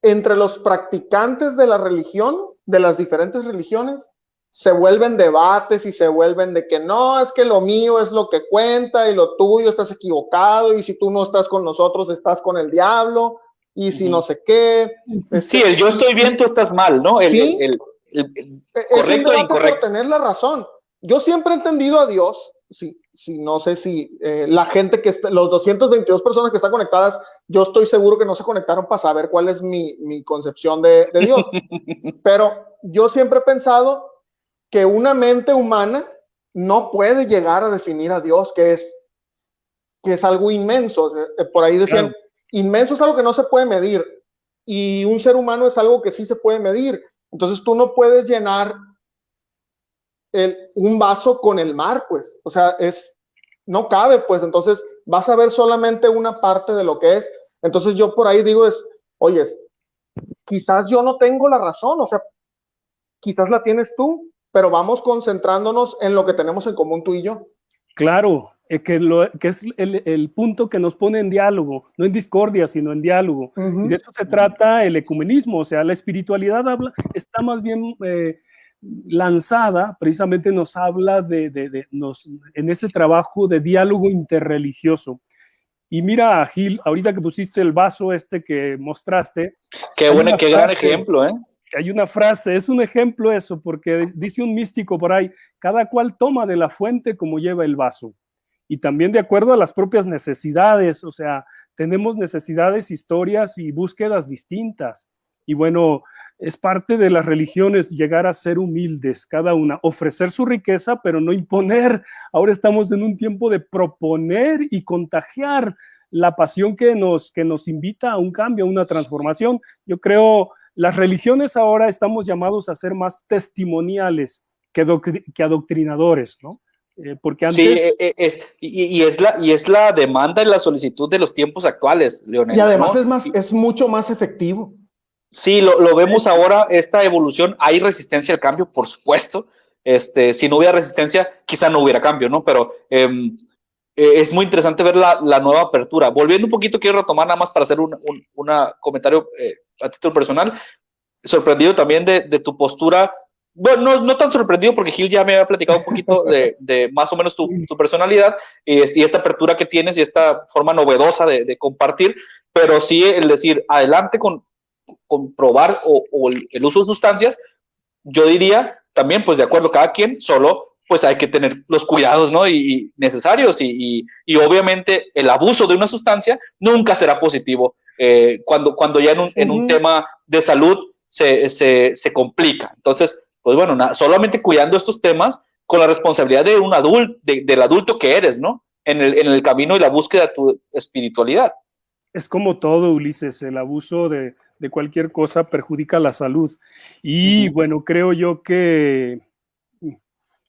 entre los practicantes de la religión, de las diferentes religiones, se vuelven debates y se vuelven de que no, es que lo mío es lo que cuenta y lo tuyo estás equivocado y si tú no estás con nosotros estás con el diablo y si no sé qué. Sí, el yo estoy bien, tú estás mal, ¿no? El, ¿sí? el, e-, correcto e incorrecto. tener la razón. Yo siempre he entendido a Dios, sí, sí, no sé si eh, la gente que está, los 222 personas que están conectadas, yo estoy seguro que no se conectaron para saber cuál es mi, mi concepción de, de Dios. Pero yo siempre he pensado que una mente humana no puede llegar a definir a Dios, que es, que es algo inmenso. Eh, por ahí decían, inmenso es algo que no se puede medir y un ser humano es algo que sí se puede medir. Entonces tú no puedes llenar el, un vaso con el mar, pues. O sea, es, no cabe, pues. Entonces vas a ver solamente una parte de lo que es. Entonces yo por ahí digo es, oye, quizás yo no tengo la razón, o sea, quizás la tienes tú, pero vamos concentrándonos en lo que tenemos en común tú y yo. Claro, es que, lo, que es el, punto que nos pone en diálogo, no en discordia, sino en diálogo. Y de eso se trata el ecumenismo, o sea, la espiritualidad habla, está más bien eh, lanzada, precisamente nos habla de, de, nos, en este trabajo de diálogo interreligioso. Y mira, Gil, ahorita que pusiste el vaso este que mostraste. Qué bueno, qué gran ejemplo, ¿eh? Hay una frase, es un ejemplo eso, porque dice un místico por ahí, cada cual toma de la fuente como lleva el vaso. Y también de acuerdo a las propias necesidades, o sea, tenemos necesidades, historias y búsquedas distintas. Y bueno, es parte de las religiones llegar a ser humildes, cada una, ofrecer su riqueza, pero no imponer. Ahora estamos en un tiempo de proponer y contagiar la pasión que nos, que nos invita a un cambio, a una transformación. Yo creo las religiones ahora estamos llamados a ser más testimoniales que, que adoctrinadores, ¿no? Eh, porque antes... Sí, eh, eh, es, y, es la, y es la demanda y la solicitud de los tiempos actuales, Leonel. Y además es, más, es mucho más efectivo. Sí, lo, lo, vemos ahora, esta evolución, hay resistencia al cambio, por supuesto. Este, si no hubiera resistencia, quizá no hubiera cambio, ¿no? Pero em, es muy interesante ver la, la, nueva apertura. Volviendo un poquito, quiero retomar nada más para hacer un, un comentario a título personal, sorprendido también de, tu postura. Bueno, no, tan sorprendido porque Gil ya me había platicado un poquito de, más o menos tu, personalidad y, esta apertura que tienes y esta forma novedosa de, compartir, pero sí el decir, adelante con, comprobar o, el, uso de sustancias, yo diría también, pues de acuerdo cada quien, solo pues hay que tener los cuidados ¿no? y, necesarios y, obviamente el abuso de una sustancia nunca será positivo eh, cuando, cuando ya en un, en un tema de salud se, se, se, complica. Entonces, pues bueno, solamente cuidando estos temas con la responsabilidad de un adulto, del adulto que eres, ¿no? En el, en el camino y la búsqueda de tu espiritualidad. Es como todo, Ulises, el abuso de, de cualquier cosa perjudica la salud. Y bueno, creo yo que,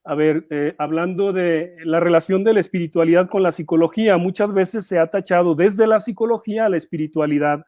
a ver, eh, hablando de la relación de la espiritualidad con la psicología, muchas veces se ha tachado desde la psicología a la espiritualidad.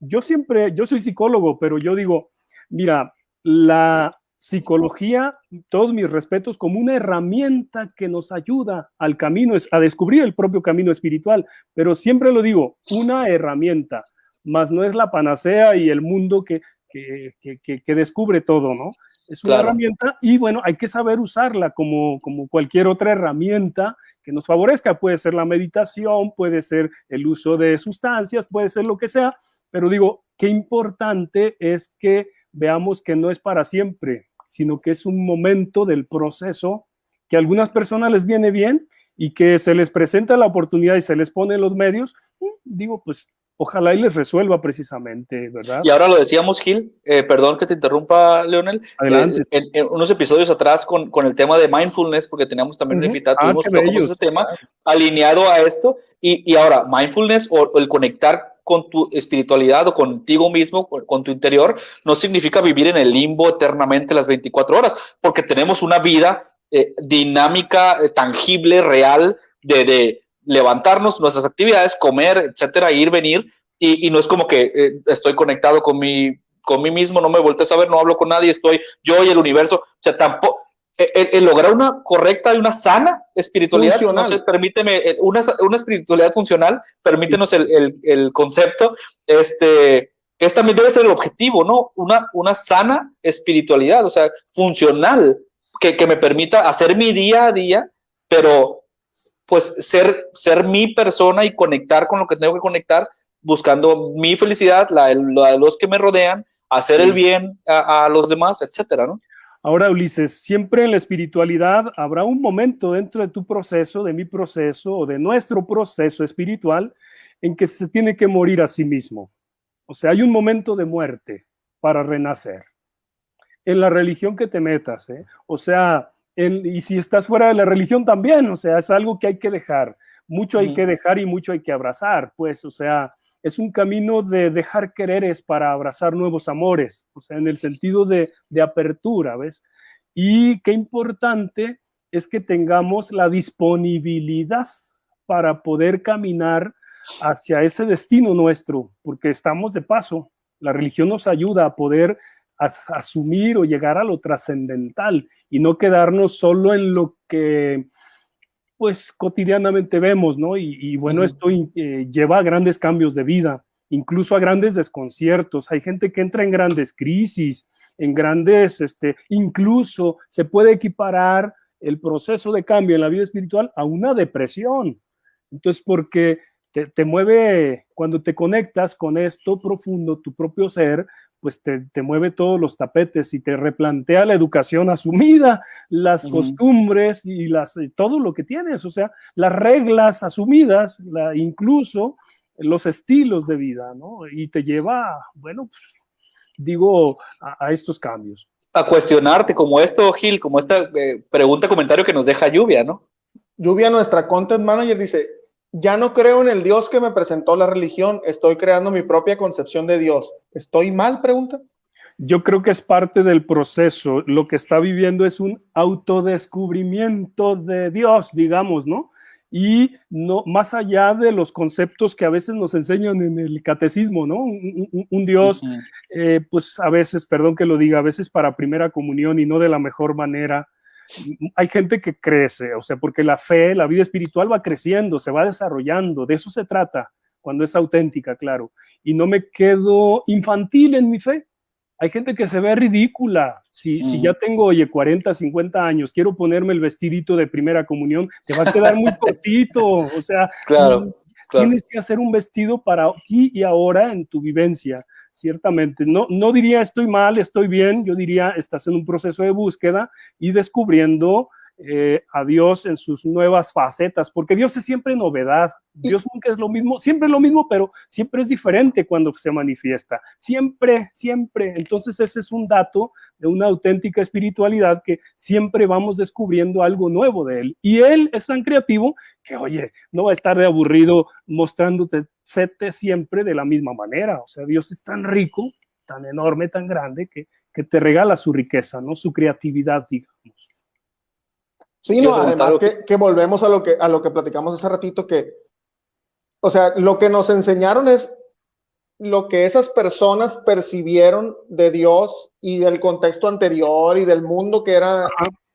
Yo siempre, yo soy psicólogo, pero yo digo, mira, la psicología, todos mis respetos, como una herramienta que nos ayuda al camino, a descubrir el propio camino espiritual, pero siempre lo digo, una herramienta, más no es la panacea y el mundo que, que, descubre todo, ¿no? Es una herramienta y bueno, hay que saber usarla como, como cualquier otra herramienta que nos favorezca. Puede ser la meditación, puede ser el uso de sustancias, puede ser lo que sea, pero digo, qué importante es que veamos que no es para siempre, sino que es un momento del proceso que a algunas personas les viene bien y que se les presenta la oportunidad y se les pone los medios, mm, digo, pues ojalá y les resuelva precisamente, ¿verdad? Y ahora lo decíamos, Gil, eh, perdón que te interrumpa, Leonel. Adelante. Eh, en, unos episodios atrás con, con, el tema de mindfulness, porque teníamos también uh invitado, ah, ese tema alineado a esto. Y, y ahora, mindfulness o, el conectar con tu espiritualidad o contigo mismo, con tu interior, no significa vivir en el limbo eternamente las 24 horas, porque tenemos una vida eh, dinámica, tangible, real, de, de, levantarnos, nuestras actividades, comer, etcétera, ir, venir, y, no es como que eh, estoy conectado con mi, con mí mismo, no me voltees a ver, no hablo con nadie, estoy yo y el universo, o sea, tampoco, el, lograr una correcta y una sana espiritualidad, no sé, permíteme, una, una espiritualidad funcional, permítenos el, el, concepto, este, es también debe ser el objetivo, ¿no? Una, una sana espiritualidad, o sea, funcional, que, que me permita hacer mi día a día, pero pues ser, ser mi persona y conectar con lo que tengo que conectar, buscando mi felicidad, la, de los que me rodean, hacer el bien a, los demás, etcétera, ¿no? Ahora, Ulises, siempre en la espiritualidad habrá un momento dentro de tu proceso, de mi proceso o de nuestro proceso espiritual en que se tiene que morir a sí mismo. O sea, hay un momento de muerte para renacer. En la religión que te metas, ¿eh? O sea, y si estás fuera de la religión también, o sea, es algo que hay que dejar. Mucho hay que dejar y mucho hay que abrazar, pues, o sea, es un camino de dejar quereres para abrazar nuevos amores, o sea, en el sentido de, de apertura, ¿ves? Y qué importante es que tengamos la disponibilidad para poder caminar hacia ese destino nuestro, porque estamos de paso. La religión nos ayuda a poder asumir o llegar a lo trascendental y no quedarnos solo en lo que pues cotidianamente vemos, ¿no? Y, bueno, esto eh, lleva a grandes cambios de vida, incluso a grandes desconciertos. Hay gente que entra en grandes crisis, en grandes, este, incluso se puede equiparar el proceso de cambio en la vida espiritual a una depresión. Entonces, porque te, mueve, cuando te conectas con esto profundo, tu propio ser, pues te, mueve todos los tapetes y te replantea la educación asumida, las costumbres y las, todo lo que tienes, o sea, las reglas asumidas, la, incluso los estilos de vida, ¿no? Y te lleva, bueno, pues, digo, a, estos cambios. A cuestionarte como esto, Gil, como esta eh, pregunta, comentario que nos deja Lluvia, ¿no? Lluvia, nuestra content manager, dice, ya no creo en el Dios que me presentó la religión, estoy creando mi propia concepción de Dios. ¿Estoy mal? Pregunta. Yo creo que es parte del proceso. Lo que está viviendo es un autodescubrimiento de Dios, digamos, ¿no? Y no, más allá de los conceptos que a veces nos enseñan en el catecismo, ¿no? Un, Dios, eh, pues a veces, perdón que lo diga, a veces para primera comunión y no de la mejor manera, hay gente que crece, o sea, porque la fe, la vida espiritual va creciendo, se va desarrollando, de eso se trata, cuando es auténtica, claro. Y no me quedo infantil en mi fe. Hay gente que se ve ridícula. Si, si ya tengo, oye, 40, 50 años, quiero ponerme el vestidito de primera comunión, te va a quedar muy cortito. O sea, claro Tienes que hacer un vestido para aquí y ahora en tu vivencia, ciertamente. No, no diría estoy mal, estoy bien, yo diría estás en un proceso de búsqueda y descubriendo eh, a Dios en sus nuevas facetas, porque Dios es siempre novedad. Dios nunca es lo mismo, siempre es lo mismo, pero siempre es diferente cuando se manifiesta. Siempre, siempre. Entonces ese es un dato de una auténtica espiritualidad que siempre vamos descubriendo algo nuevo de Él. Y Él es tan creativo que, oye, no va a estar de aburrido mostrándote siempre de la misma manera. O sea, Dios es tan rico, tan enorme, tan grande, que, que te regala su riqueza, ¿no? Su creatividad, digamos. Sí, no, además que, volvemos a lo que, a lo que platicamos hace ratito, que, o sea, lo que nos enseñaron es lo que esas personas percibieron de Dios y del contexto anterior y del mundo que era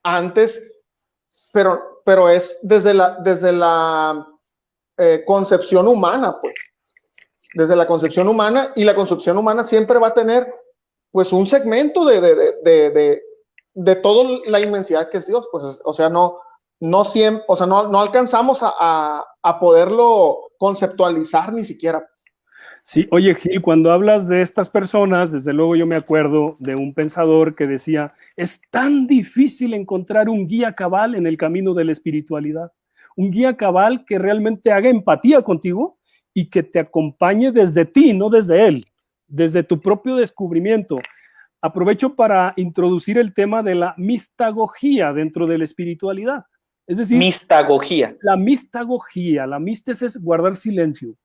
antes, pero, pero es desde la, desde la eh, concepción humana, pues, desde la concepción humana y la concepción humana siempre va a tener, pues, un segmento de, de de toda la inmensidad que es Dios, pues, o sea, no, no siempre, o sea, no, no alcanzamos a, a, poderlo conceptualizar ni siquiera. Pues. Sí, oye Gil, cuando hablas de estas personas, desde luego yo me acuerdo de un pensador que decía, es tan difícil encontrar un guía cabal en el camino de la espiritualidad, un guía cabal que realmente haga empatía contigo y que te acompañe desde ti, no desde él, desde tu propio descubrimiento aprovecho para introducir el tema de la mistagogía dentro de la espiritualidad. Es decir, mistagogía. La mistagogía, la mistes es guardar silencio.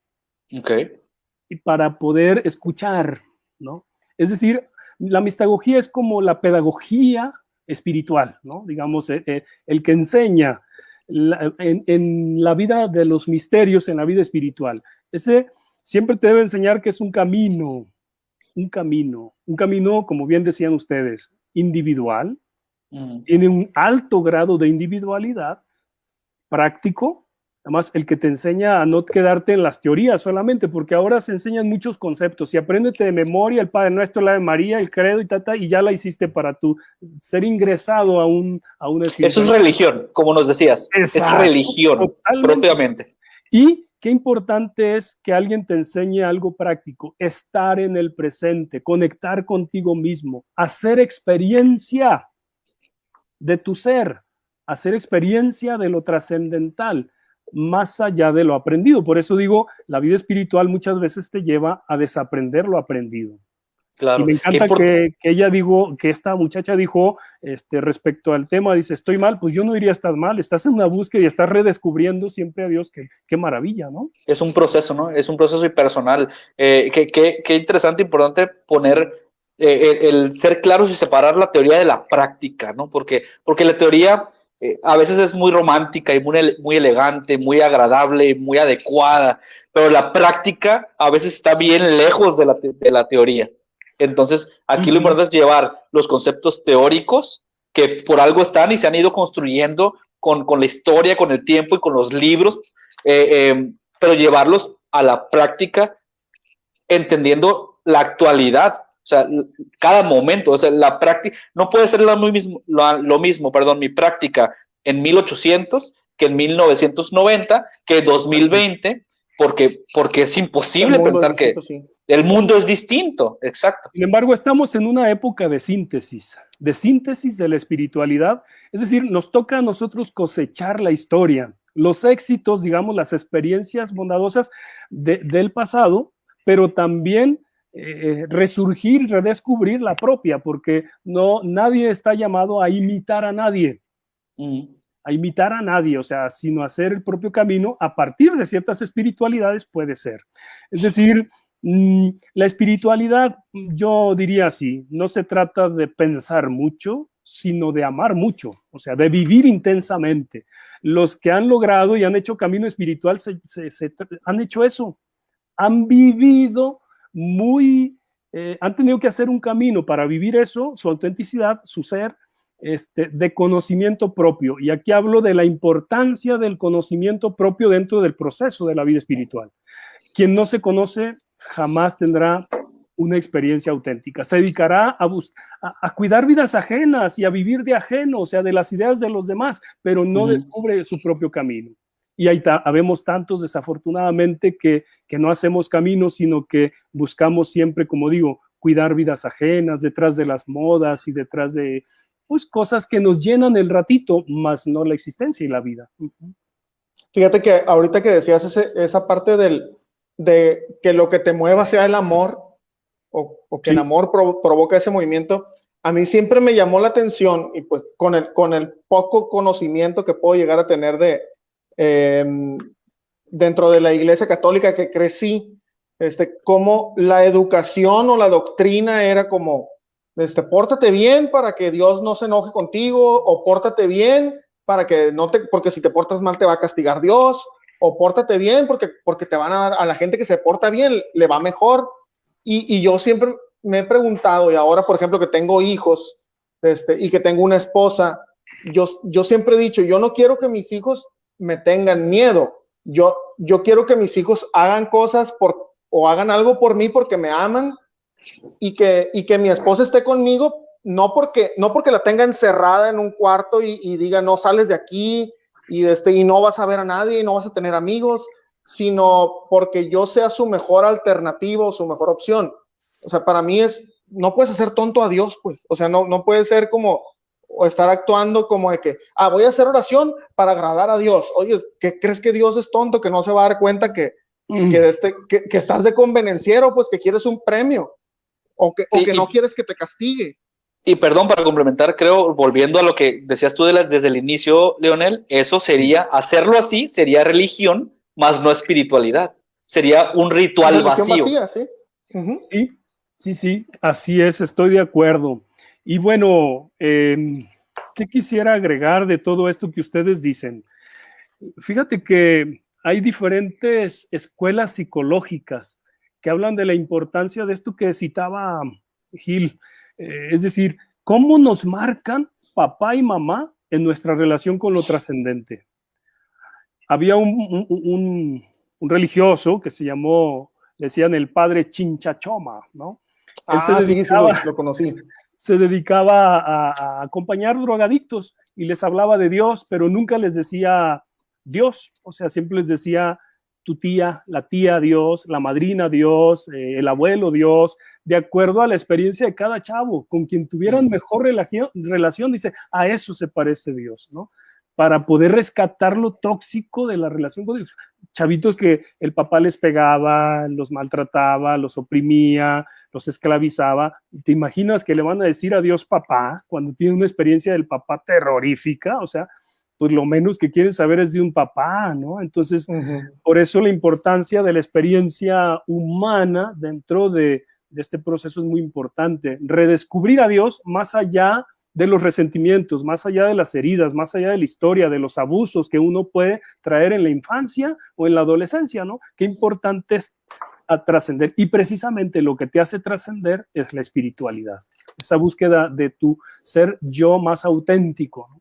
Ok. Y para poder escuchar, ¿no? Es decir, la mistagogía es como la pedagogía espiritual, ¿no? Digamos, eh, eh, el que enseña en, en, la vida de los misterios, en la vida espiritual. Ese siempre te debe enseñar que es un camino, un camino, un camino, como bien decían ustedes, individual, tiene un alto grado de individualidad, práctico, además el que te enseña a no quedarte en las teorías solamente, porque ahora se enseñan muchos conceptos y apréndete de memoria el Padre Nuestro, la de María, el credo y tata, y ya la hiciste para tu ser ingresado a un a una Eso es religión, como nos decías. es religión, propiamente. Y Qué importante es que alguien te enseñe algo práctico, estar en el presente, conectar contigo mismo, hacer experiencia de tu ser, hacer experiencia de lo trascendental, más allá de lo aprendido. Por eso digo, la vida espiritual muchas veces te lleva a desaprender lo aprendido. Y me encanta que, ella digo, que esta muchacha dijo este, respecto al tema, dice, estoy mal, pues yo no diría estás mal, estás en una búsqueda y estás redescubriendo siempre a Dios, qué, qué maravilla, ¿no? Es un proceso, ¿no? Es un proceso y personal. Eh, qué, qué, qué, interesante, importante poner eh, el, ser claros y separar la teoría de la práctica, ¿no? Porque, porque la teoría eh, a veces es muy romántica y muy, muy elegante, muy agradable, muy adecuada, pero la práctica a veces está bien lejos de la, de la teoría. Entonces, aquí lo importante es llevar los conceptos teóricos que por algo están y se han ido construyendo con, la historia, con el tiempo y con los libros, eh, em, pero llevarlos a la práctica entendiendo la actualidad, o sea, cada momento, o sea, la práctica, no puede ser lo mismo, lo, mismo, perdón, mi práctica en 1800 que en 1990, que 2020, porque, porque es imposible pensar que, el mundo es distinto, exacto. Sin embargo, estamos en una época de síntesis, de síntesis de la espiritualidad. Es decir, nos toca a nosotros cosechar la historia, los éxitos, digamos, las experiencias bondadosas del pasado, pero también eh, resurgir, redescubrir la propia, porque no, nadie está llamado a imitar a nadie. Mm. A imitar a nadie, o sea, sino hacer el propio camino a partir de ciertas espiritualidades puede ser. Es decir, Mm, la espiritualidad, yo diría así, no se trata de pensar mucho, sino de amar mucho, o sea, de vivir intensamente. Los que han logrado y han hecho camino espiritual se, han hecho eso, han vivido muy, eh, han tenido que hacer un camino para vivir eso, su autenticidad, su ser, este, de conocimiento propio. Y aquí hablo de la importancia del conocimiento propio dentro del proceso de la vida espiritual. Quien no se conoce jamás tendrá una experiencia auténtica. Se dedicará a, a, cuidar vidas ajenas y a vivir de ajeno, o sea, de las ideas de los demás, pero no descubre su propio camino. Y ahí habemos tantos, desafortunadamente, que, que no hacemos caminos, sino que buscamos siempre, como digo, cuidar vidas ajenas, detrás de las modas y detrás de pues, cosas que nos llenan el ratito, más no la existencia y la vida. Fíjate que ahorita que decías esa parte del, de que lo que te mueva sea el amor, o, que el amor provoca ese movimiento, a mí siempre me llamó la atención y pues con el, con el poco conocimiento que puedo llegar a tener de em, dentro de la iglesia católica que crecí, este, como la educación o la doctrina era como, este, pórtate bien para que Dios no se enoje contigo, o pórtate bien para que no te, porque si te portas mal te va a castigar Dios, o pórtate bien porque, porque te van a dar, a la gente que se porta bien le va mejor. Y, y yo siempre me he preguntado, y ahora, por ejemplo, que tengo hijos este, y que tengo una esposa, yo, yo siempre he dicho, yo no quiero que mis hijos me tengan miedo. Yo, yo quiero que mis hijos hagan cosas por, o hagan algo por mí porque me aman y que, y que mi esposa esté conmigo, no porque, no porque la tenga encerrada en un cuarto y, y diga, no sales de aquí y, este, y no vas a ver a nadie y no vas a tener amigos, sino porque yo sea su mejor alternativa o su mejor opción. O sea, para mí es, no puedes hacer tonto a Dios, pues. O sea, no, no puede ser como, o estar actuando como de que, ah, voy a hacer oración para agradar a Dios. Oye, ¿qué crees que Dios es tonto, que no se va a dar cuenta que, mm. que, este, que, estás de convenenciero, pues que quieres un premio, o que, o que no quieres que te castigue? Y perdón, para complementar, creo, volviendo a lo que decías tú de las, desde el inicio, Leonel, eso sería, hacerlo así, sería religión, más no espiritualidad. Sería un ritual vacío. ¿sí? sí, Sí, sí, así es, estoy de acuerdo. Y bueno, em, ¿qué quisiera agregar de todo esto que ustedes dicen? Fíjate que hay diferentes escuelas psicológicas que hablan de la importancia de esto que citaba Gil, eh, es decir, cómo nos marcan papá y mamá en nuestra relación con lo trascendente. Había un, un, religioso que se llamó, decían el padre Chinchachoma, ¿no? Él se ah, dedicaba, lo conocí. Se dedicaba a, acompañar drogadictos y les hablaba de Dios, pero nunca les decía Dios, o sea, siempre les decía tu tía, la tía Dios, la madrina Dios, eh, el abuelo Dios, de acuerdo a la experiencia de cada chavo, con quien tuvieran mejor relación, relación dice, a eso se parece Dios, ¿no? Para poder rescatar lo tóxico de la relación con Dios. Chavitos que el papá les pegaba, los maltrataba, los oprimía, los esclavizaba. ¿Te imaginas que le van a decir a Dios papá cuando tiene una experiencia del papá terrorífica? O sea, pues lo menos que quieren saber es de un papá, ¿no? Entonces, por eso la importancia de la experiencia humana dentro de, de, este proceso es muy importante. Redescubrir a Dios más allá de los resentimientos, más allá de las heridas, más allá de la historia, de los abusos que uno puede traer en la infancia o en la adolescencia, ¿no? Qué importante es trascender. Y precisamente lo que te hace trascender es la espiritualidad, esa búsqueda de tu ser yo más auténtico.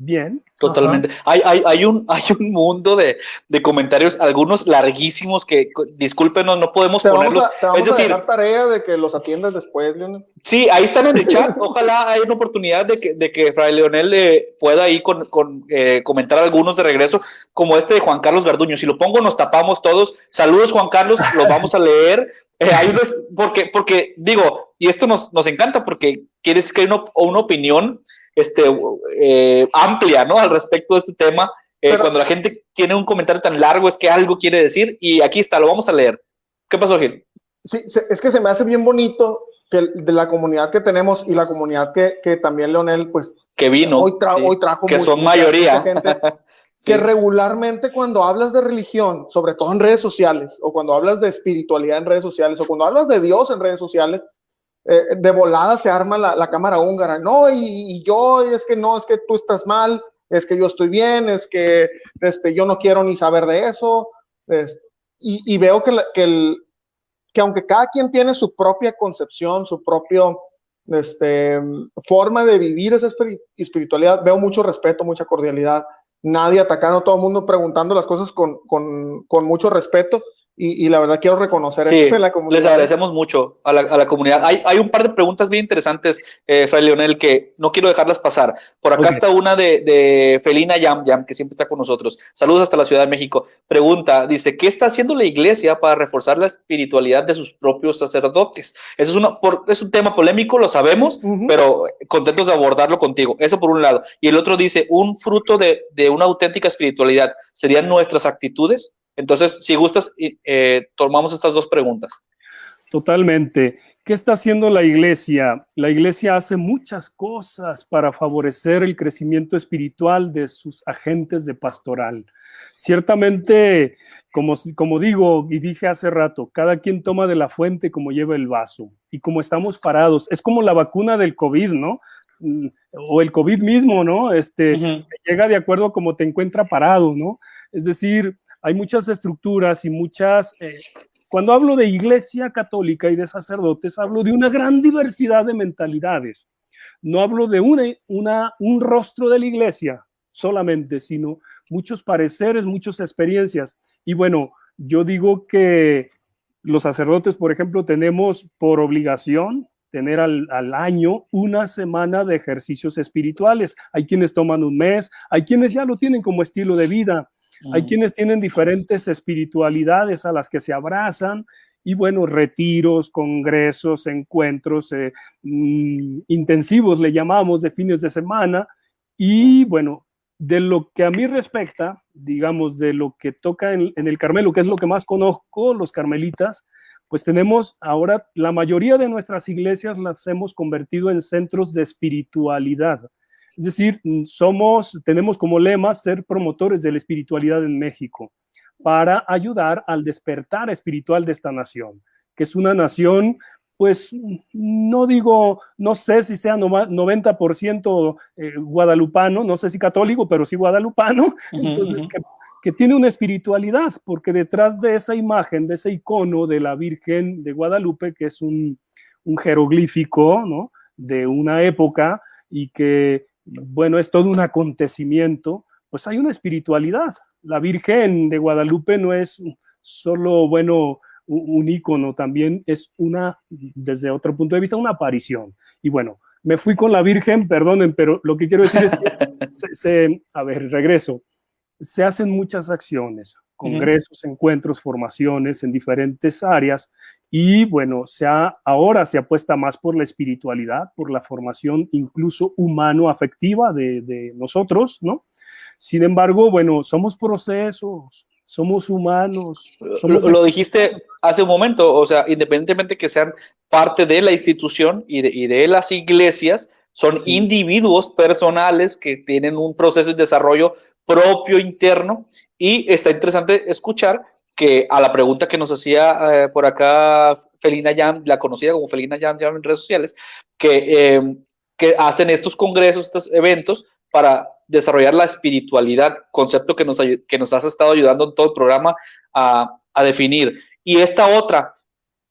Bien. Totalmente. Hay, hay, hay, un, hay un mundo de, de, comentarios, algunos larguísimos que, discúlpenos, no podemos ponerlos. te vamos es decir, a tarea de que los atiendas después, Leonel. Sí, ahí están en el chat. Ojalá haya una oportunidad de que, de que Fray Leonel eh, pueda ahí con, con eh, comentar algunos de regreso, como este de Juan Carlos Garduño. Si lo pongo, nos tapamos todos. Saludos, Juan Carlos, los vamos a leer. Eh, hay unos, porque, porque digo, y esto nos, nos encanta porque quieres que haya una opinión este, eh, amplia, ¿no? Al respecto de este tema. Eh, cuando la gente tiene un comentario tan largo es que algo quiere decir y aquí está, lo vamos a leer. ¿Qué pasó, Gil? Sí, es que se me hace bien bonito que de la comunidad que tenemos y la comunidad que, que también Leonel, pues, que vino, hoy, hoy trajo que son mayoría, gente, que regularmente cuando hablas de religión, sobre todo en redes sociales, o cuando hablas de espiritualidad en redes sociales, o cuando hablas de Dios en redes sociales, eh, de volada se arma la, cámara húngara, no, y, yo, es que no, es que tú estás mal, es que yo estoy bien, es que este, yo no quiero ni saber de eso, y, veo que, que, que, aunque cada quien tiene su propia concepción, su propia este, forma de vivir esa espiritualidad, veo mucho respeto, mucha cordialidad, nadie atacando todo el mundo, preguntando las cosas con, con, con mucho respeto, y, la verdad quiero reconocer esto de la comunidad. Les agradecemos mucho a la, comunidad. Hay, hay, un par de preguntas bien interesantes, eh, Fray Leonel, que no quiero dejarlas pasar. Por acá está una de, de, Felina Yam Yam, que siempre está con nosotros. Saludos hasta la Ciudad de México. Pregunta, dice, ¿qué está haciendo la iglesia para reforzar la espiritualidad de sus propios sacerdotes? Eso es, una, por, es un tema polémico, lo sabemos, pero contentos de abordarlo contigo. Eso por un lado. Y el otro dice, un fruto de, de una auténtica espiritualidad serían nuestras actitudes. Entonces, si gustas, eh, tomamos estas dos preguntas. Totalmente. ¿Qué está haciendo la iglesia? La iglesia hace muchas cosas para favorecer el crecimiento espiritual de sus agentes de pastoral. Ciertamente, como, como digo y dije hace rato, cada quien toma de la fuente como lleva el vaso. Y como estamos parados, es como la vacuna del COVID, ¿no? Mm, o el COVID mismo, ¿no? Este, llega de acuerdo a cómo te encuentra parado, ¿no? Es decir, hay muchas estructuras y muchas... Eh, cuando hablo de iglesia católica y de sacerdotes, hablo de una gran diversidad de mentalidades. No hablo de una, un rostro de la iglesia solamente, sino muchos pareceres, muchas experiencias. Y bueno, yo digo que los sacerdotes, por ejemplo, tenemos por obligación tener al, al, año una semana de ejercicios espirituales. Hay quienes toman un mes, hay quienes ya lo tienen como estilo de vida. Hay quienes tienen diferentes espiritualidades a las que se abrazan y bueno, retiros, congresos, encuentros eh, mm, intensivos, le llamamos, de fines de semana. Y bueno, de lo que a mí respecta, digamos, de lo que toca en, en, el Carmelo, que es lo que más conozco, los carmelitas, pues tenemos ahora, la mayoría de nuestras iglesias las hemos convertido en centros de espiritualidad. Es decir, somos, tenemos como lema ser promotores de la espiritualidad en México para ayudar al despertar espiritual de esta nación, que es una nación, pues no digo, no sé si sea 90% eh, guadalupano, no sé si católico, pero sí guadalupano, entonces que, tiene una espiritualidad, porque detrás de esa imagen, de ese icono de la Virgen de Guadalupe, que es un, un jeroglífico, ¿no? De una época y que bueno, es todo un acontecimiento, pues hay una espiritualidad. La Virgen de Guadalupe no es solo, bueno, un ícono, también es una, desde otro punto de vista, una aparición. Y bueno, me fui con la Virgen, perdonen, pero lo que quiero decir es que, se, a ver, regreso, se hacen muchas acciones, congresos, encuentros, formaciones en diferentes áreas y bueno, se ahora se apuesta más por la espiritualidad, por la formación incluso humano-afectiva de, nosotros, ¿no? Sin embargo, bueno, somos procesos, somos humanos. Lo, dijiste hace un momento, o sea, independientemente que sean parte de la institución y de, las iglesias, son individuos personales que tienen un proceso de desarrollo propio interno y está interesante escuchar que a la pregunta que nos hacía eh, por acá Felina Yam, la conocida como Felina Yam, en redes sociales, que, em, que hacen estos congresos, estos eventos para desarrollar la espiritualidad, concepto que nos, que nos has estado ayudando en todo el programa a, a definir. Y esta otra,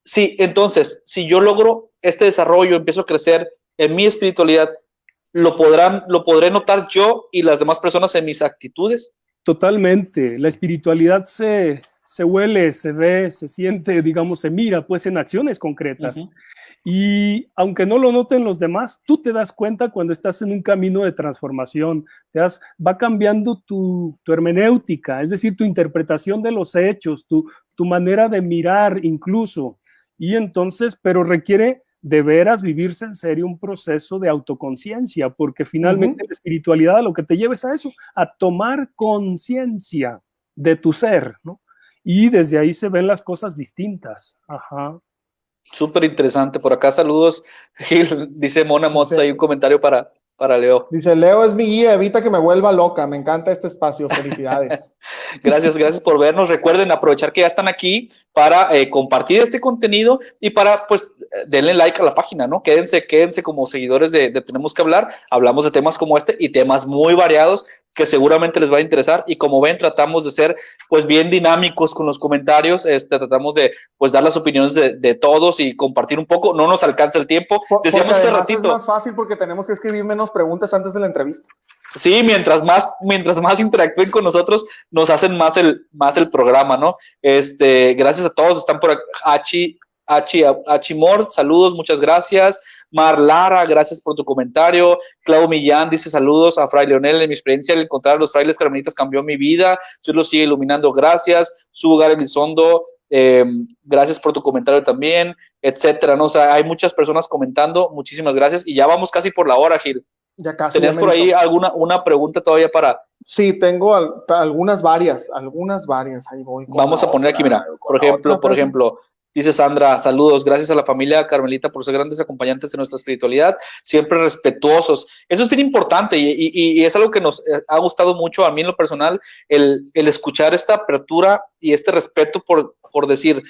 sí, entonces, si yo logro este desarrollo, empiezo a crecer en mi espiritualidad, ¿lo, podrán, lo podré notar yo y las demás personas en mis actitudes? Totalmente. La espiritualidad se, se huele, se ve, se siente, digamos, se mira, pues en acciones concretas. Y aunque no lo noten los demás, tú te das cuenta cuando estás en un camino de transformación, te das, va cambiando tu, hermenéutica, es decir, tu interpretación de los hechos, tu, tu manera de mirar incluso. Y entonces, pero requiere de veras vivirse en serio un proceso de autoconciencia, porque finalmente la espiritualidad lo que te lleva es a eso, a tomar conciencia de tu ser, ¿no? Y desde ahí se ven las cosas distintas. Ajá. Súper interesante. Por acá saludos. Gil, dice Mona Motz, hay un comentario para, para Leo. Dice, Leo es mi guía, evita que me vuelva loca. Me encanta este espacio. Felicidades. gracias, gracias por vernos. Recuerden aprovechar que ya están aquí para eh, compartir este contenido y para, pues, denle like a la página, ¿no? Quédense, quédense como seguidores de, de Tenemos que hablar. Hablamos de temas como este y temas muy variados que seguramente les va a interesar y como ven tratamos de ser pues bien dinámicos con los comentarios, este, tratamos de pues dar las opiniones de, todos y compartir un poco, no nos alcanza el tiempo, decíamos hace ratito. Es más fácil porque tenemos que escribir menos preguntas antes de la entrevista. Sí, mientras más, mientras más interactúen con nosotros, nos hacen más el, más el programa, ¿no? Este, gracias a todos, están por aquí, Achi, Achimor, saludos, muchas gracias. Mar Lara, gracias por tu comentario. Clau Millán dice saludos a Fray Leonel. En mi experiencia, el encontrar a los frailes carmelitas cambió mi vida. Dios lo sigue iluminando. Gracias. Sugar Elizondo, eh, gracias por tu comentario también, etcétera. ¿no? O sea, hay muchas personas comentando. Muchísimas gracias. Y ya vamos casi por la hora, Gil. Ya casi. ¿Tenías por ahí alguna una pregunta todavía para? Sí, tengo algunas varias, algunas varias. Ahí voy. Vamos a poner aquí, mira, por ejemplo, por ejemplo, Dice Sandra, saludos, gracias a la familia Carmelita por ser grandes acompañantes de nuestra espiritualidad, siempre respetuosos. Eso es bien importante y, es algo que nos eh, ha gustado mucho a mí en lo personal, el, escuchar esta apertura y este respeto por, por decir,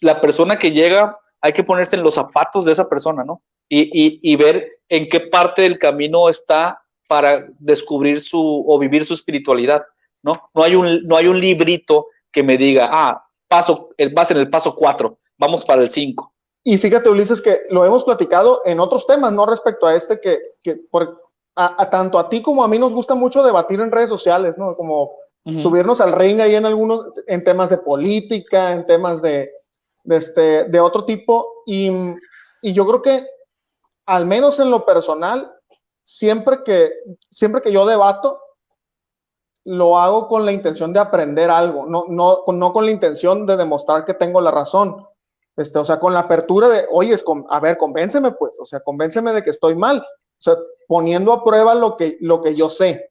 la persona que llega, hay que ponerse en los zapatos de esa persona, ¿no? Y, y ver en qué parte del camino está para descubrir su o vivir su espiritualidad, ¿no? No hay un, no hay un librito que me diga, ah, paso, vas en el paso 4 vamos para el 5. Y fíjate, Ulises, que lo hemos platicado en otros temas, no respecto a este, que, que por, a, tanto a ti como a mí nos gusta mucho debatir en redes sociales, ¿no? Como subirnos al ring ahí en algunos, en temas de política, en temas de, de, este, de otro tipo. Y, y yo creo que, al menos en lo personal, siempre que, siempre que yo debato, lo hago con la intención de aprender algo, no, no, no con la intención de demostrar que tengo la razón. Este, o sea, con la apertura de, oye, a ver, convénceme pues, o sea, convénceme de que estoy mal, o sea, poniendo a prueba lo que, lo que yo sé,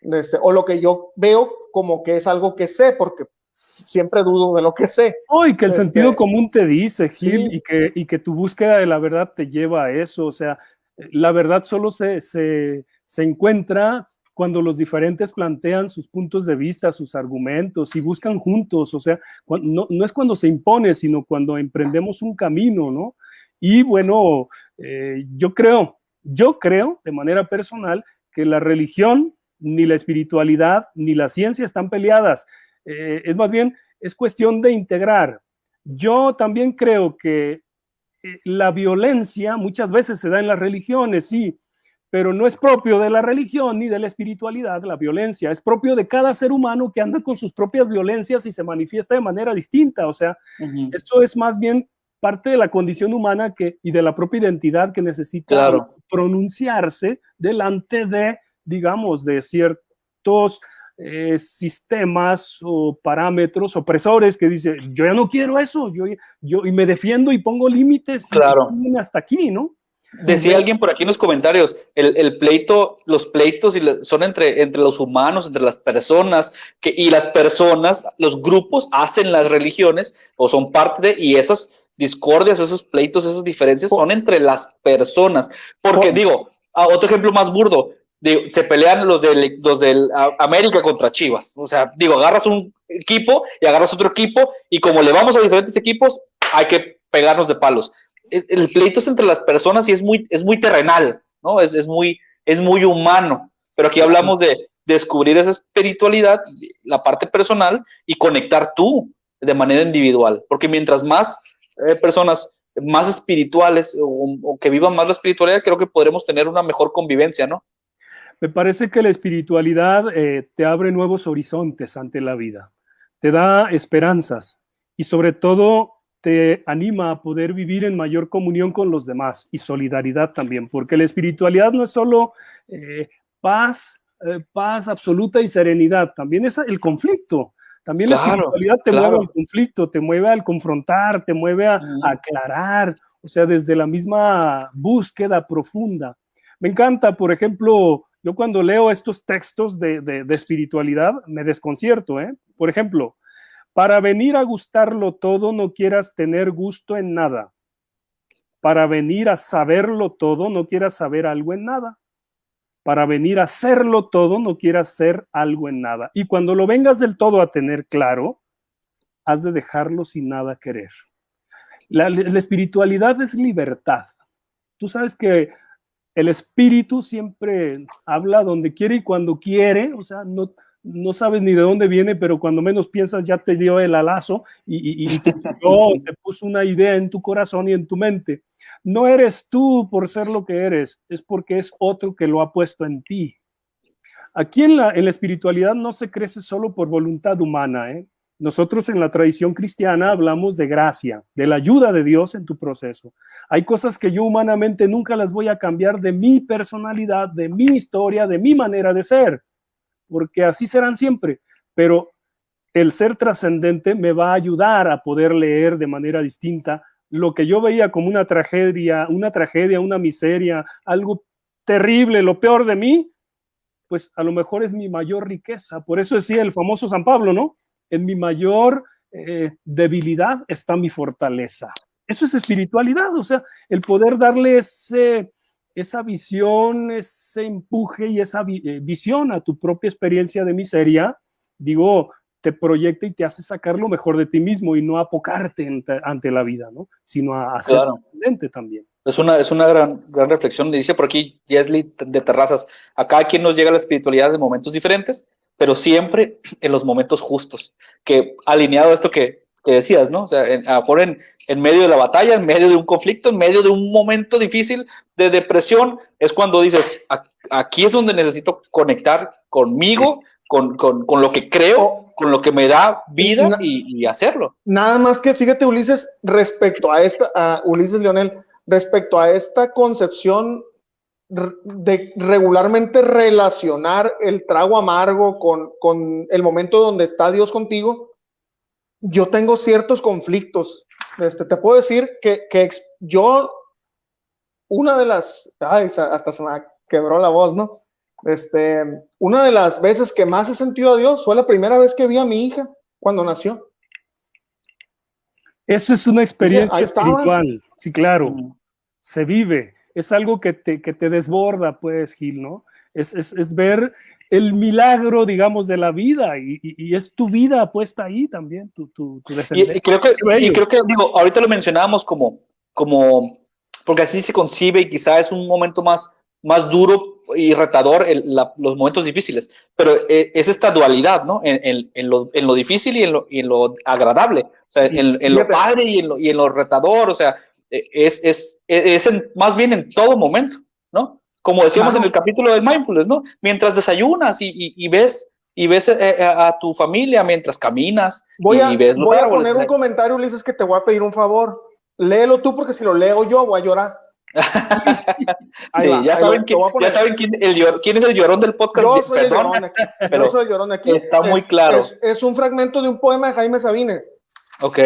este, o lo que yo veo como que es algo que sé, porque siempre dudo de lo que sé. Oh, y que el este, sentido común te dice, Gil, y, que, y que tu búsqueda de la verdad te lleva a eso, o sea, la verdad solo se, se, se encuentra cuando los diferentes plantean sus puntos de vista, sus argumentos y buscan juntos, o sea, no, es cuando se impone, sino cuando emprendemos un camino, ¿no? Y bueno, eh, yo creo, yo creo de manera personal que la religión, ni la espiritualidad, ni la ciencia están peleadas. Eh, es más bien, es cuestión de integrar. Yo también creo que eh, la violencia muchas veces se da en las religiones, sí, pero no es propio de la religión ni de la espiritualidad la violencia, es propio de cada ser humano que anda con sus propias violencias y se manifiesta de manera distinta, o sea, esto es más bien parte de la condición humana que, y de la propia identidad que necesita pronunciarse delante de, digamos, de ciertos eh, sistemas o parámetros opresores que dice, yo ya no quiero eso, yo, yo y me defiendo y pongo límites claro. hasta aquí, ¿no? Decía alguien por aquí en los comentarios, el, pleito, los pleitos son entre, entre los humanos, entre las personas, que, y las personas, los grupos hacen las religiones o son parte de, y esas discordias, esos pleitos, esas diferencias son entre las personas. Porque digo, otro ejemplo más burdo, se pelean los del, los del América contra Chivas. O sea, digo, agarras un equipo y agarras otro equipo y como le vamos a diferentes equipos, hay que pegarnos de palos el, pleito es entre las personas y es muy, es muy terrenal, ¿no? Es, es, muy, es muy humano. Pero aquí hablamos de descubrir esa espiritualidad, la parte personal, y conectar tú de manera individual. Porque mientras más eh, personas más espirituales o, que vivan más la espiritualidad, creo que podremos tener una mejor convivencia, ¿no? Me parece que la espiritualidad eh, te abre nuevos horizontes ante la vida, te da esperanzas y sobre todo te anima a poder vivir en mayor comunión con los demás y solidaridad también, porque la espiritualidad no es solo eh, paz, eh, paz absoluta y serenidad, también es el conflicto. También la espiritualidad te mueve al conflicto, te mueve al confrontar, te mueve a, aclarar, o sea, desde la misma búsqueda profunda. Me encanta, por ejemplo, yo cuando leo estos textos de, de, de espiritualidad me desconcierto, ¿eh? Por ejemplo, para venir a gustarlo todo no quieras tener gusto en nada. Para venir a saberlo todo no quieras saber algo en nada. Para venir a hacerlo todo no quieras ser algo en nada. Y cuando lo vengas del todo a tener claro, has de dejarlo sin nada querer. La, la espiritualidad es libertad. Tú sabes que el espíritu siempre habla donde quiere y cuando quiere, o sea, no, no sabes ni de dónde viene, pero cuando menos piensas ya te dio el alazo y, te, te puso una idea en tu corazón y en tu mente. No eres tú por ser lo que eres, es porque es otro que lo ha puesto en ti. aquí en la, en la espiritualidad no se crece solo por voluntad humana, ¿eh? Nosotros en la tradición cristiana hablamos de gracia, de la ayuda de Dios en tu proceso. Hay cosas que yo humanamente nunca las voy a cambiar de mi personalidad, de mi historia, de mi manera de ser, porque así serán siempre. Pero el ser trascendente me va a ayudar a poder leer de manera distinta lo que yo veía como una tragedia, una tragedia, una miseria, algo terrible, lo peor de mí, pues a lo mejor es mi mayor riqueza. Por eso decía el famoso San Pablo, ¿no? En mi mayor eh, debilidad está mi fortaleza. Eso es espiritualidad, o sea, el poder darle ese, esa visión, ese empuje y esa eh, visión a tu propia experiencia de miseria, digo, te proyecta y te hace sacar lo mejor de ti mismo y no apocarte ante, la vida, ¿no? Sino a, ser claro. también. Es una, es una gran, gran reflexión. Dice por aquí Jesly de Terrazas, a cada quien nos llega la espiritualidad de momentos diferentes, pero siempre en los momentos justos, que alineado a esto que, decías, ¿no? O sea, en, en, en medio de la batalla, en medio de un conflicto, en medio de un momento difícil de depresión, es cuando dices, aquí es donde necesito conectar conmigo, con, con, con lo que creo con lo que me da vida y, hacerlo. Nada más que fíjate, Ulises, respecto a esta, a Ulises Leonel, respecto a esta concepción de regularmente relacionar el trago amargo con, con, el momento donde está Dios contigo, yo tengo ciertos conflictos. Este, te puedo decir que, que yo, una de las, ay, hasta se me quebró la voz, ¿no? Este, una de las veces que más he sentido a Dios fue la primera vez que vi a mi hija cuando nació. Eso es una experiencia espiritual, sí, claro. Mm. Se vive, es algo que te, que te desborda, pues, Gil, ¿no? Es, es, es, ver el milagro, digamos, de la vida y, y, es tu vida puesta ahí también, tu, tu, tu y, creo que, y creo que, digo, ahorita lo mencionábamos como, como, porque así se concibe y quizá es un momento más, más duro y retador los momentos difíciles, pero eh, es esta dualidad, ¿no? En, lo, difícil y en lo, agradable, o sea, en, lo padre y en lo, retador, o sea, e, es, es, es más bien en todo momento, ¿no? Como decíamos en el capítulo del mindfulness, ¿no? Mientras desayunas y, ves y ves eh, eh, a, tu familia mientras caminas voy a, y ves Voy a poner un comentario, Ulises, que te voy a pedir un favor. Léelo tú porque si lo leo yo voy a llorar. sí, ya, saben quién, ya saben quién, el, quién, es el llorón del podcast. Yo soy, el, llorón aquí. Yo soy el llorón aquí. Está muy claro. Es, un fragmento de un poema de Jaime Sabines. Ok,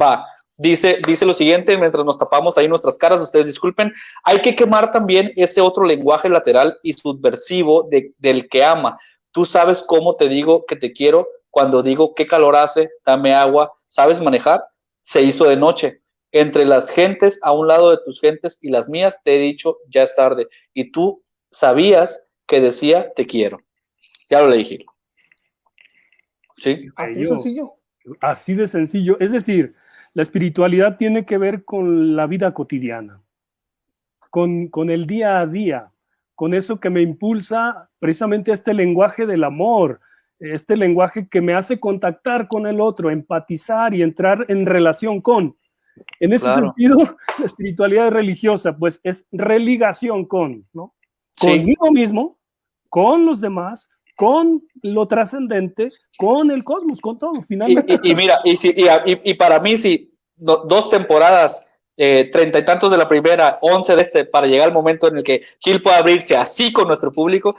va. Dice, dice lo siguiente, mientras nos tapamos ahí nuestras caras, ustedes disculpen, hay que quemar también ese otro lenguaje lateral y subversivo de, del que ama. Tú sabes cómo te digo que te quiero cuando digo qué calor hace, dame agua, ¿sabes manejar? Se hizo de noche entre las gentes, a un lado de tus gentes y las mías, te he dicho, ya es tarde. Y tú sabías que decía, te quiero. Ya lo leí, ¿Sí? Así de sencillo. Así de sencillo. Es decir, la espiritualidad tiene que ver con la vida cotidiana, con, con el día a día, con eso que me impulsa precisamente este lenguaje del amor, este lenguaje que me hace contactar con el otro, empatizar y entrar en relación con. En ese sentido, la espiritualidad religiosa, pues es religación con, ¿no? Conmigo mismo, con los demás, con lo trascendente, con el cosmos, con todo, finalmente. Y, mira, y, y, para mí, si dos temporadas eh, treinta y tantos de la primera, once de este, para llegar al momento en el que Gil pueda abrirse así con nuestro público,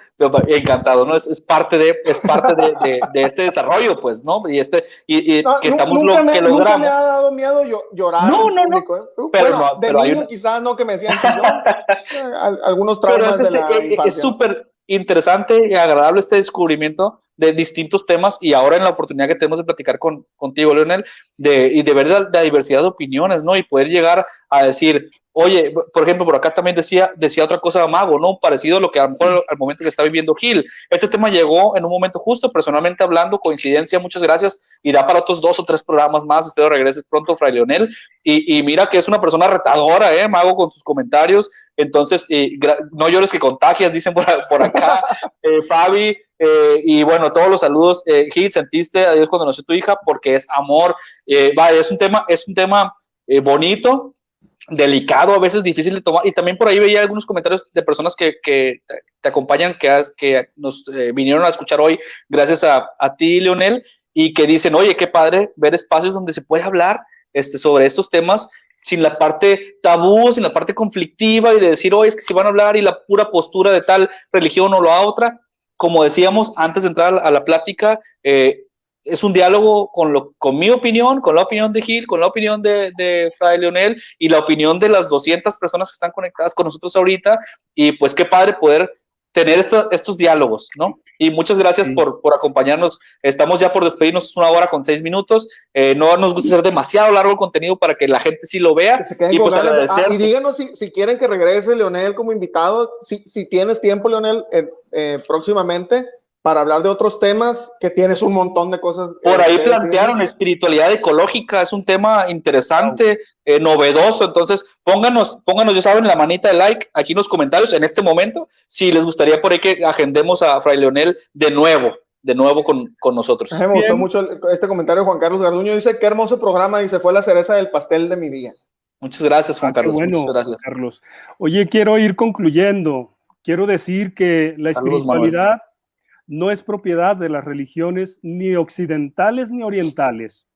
encantado, ¿no? Es, parte de, es parte de, de, este desarrollo, pues, ¿no? Y este, y, que estamos lo que logramos. Nunca me ha dado miedo yo, llorar. No, no, no. ¿eh? Pero, no, de niño quizás no que me decían yo, algunos traumas de la eh, Es súper interesante y agradable este descubrimiento de distintos temas y ahora en la oportunidad que tenemos de platicar con, contigo, Leonel, de, y de ver la, diversidad de opiniones, ¿no? Y poder llegar a decir, oye, por ejemplo, por acá también decía, decía otra cosa Mago, ¿no? Parecido a lo que a lo mejor al momento que está viviendo Gil. Este tema llegó en un momento justo, personalmente hablando, coincidencia, muchas gracias, y da para otros dos o tres programas más, espero regreses pronto, Fray Leonel, y, mira que es una persona retadora, ¿eh? Mago, con sus comentarios, entonces, eh, no llores que contagias, dicen por, por acá, eh, Fabi, eh, y bueno, todos los saludos. Eh, Gil, sentiste a Dios cuando nació tu hija porque es amor. Eh, vaya, es un tema, es un tema bonito, delicado, a veces difícil de tomar. Y también por ahí veía algunos comentarios de personas que, te, acompañan, que, que nos eh, vinieron a escuchar hoy, gracias a, a, ti, Leonel, y que dicen, oye, qué padre ver espacios donde se puede hablar este, sobre estos temas sin la parte tabú, sin la parte conflictiva y de decir, oye, es que si van a hablar y la pura postura de tal religión o la otra. Como decíamos antes de entrar a la plática, eh, es un diálogo con, lo, con mi opinión, con la opinión de Gil, con la opinión de, de Fray Leonel y la opinión de las 200 personas que están conectadas con nosotros ahorita. Y pues qué padre poder tener estos diálogos, ¿no? Y muchas gracias por, por, acompañarnos. Estamos ya por despedirnos, es una hora con seis minutos. Eh, no nos gusta hacer demasiado largo el contenido para que la gente sí lo vea. y, pues agradecer. Ah, y díganos si, si, quieren que regrese Leonel como invitado, si, si tienes tiempo, Leonel, eh, eh, próximamente para hablar de otros temas, que tienes un montón de cosas. Por ahí plantearon espiritualidad ecológica, es un tema interesante, eh, novedoso, entonces pónganos, pónganos, ya saben, la manita de like aquí en los comentarios en este momento, si les gustaría por ahí que agendemos a Fray Leonel de nuevo, de nuevo con, con nosotros. Me gustó mucho este comentario de Juan Carlos Garduño, dice, qué hermoso programa, y se fue la cereza del pastel de mi día. Muchas gracias, Juan ah, Carlos. Bueno, muchas gracias. Carlos. Oye, quiero ir concluyendo. Quiero decir que la espiritualidad no es propiedad de las religiones ni occidentales ni orientales,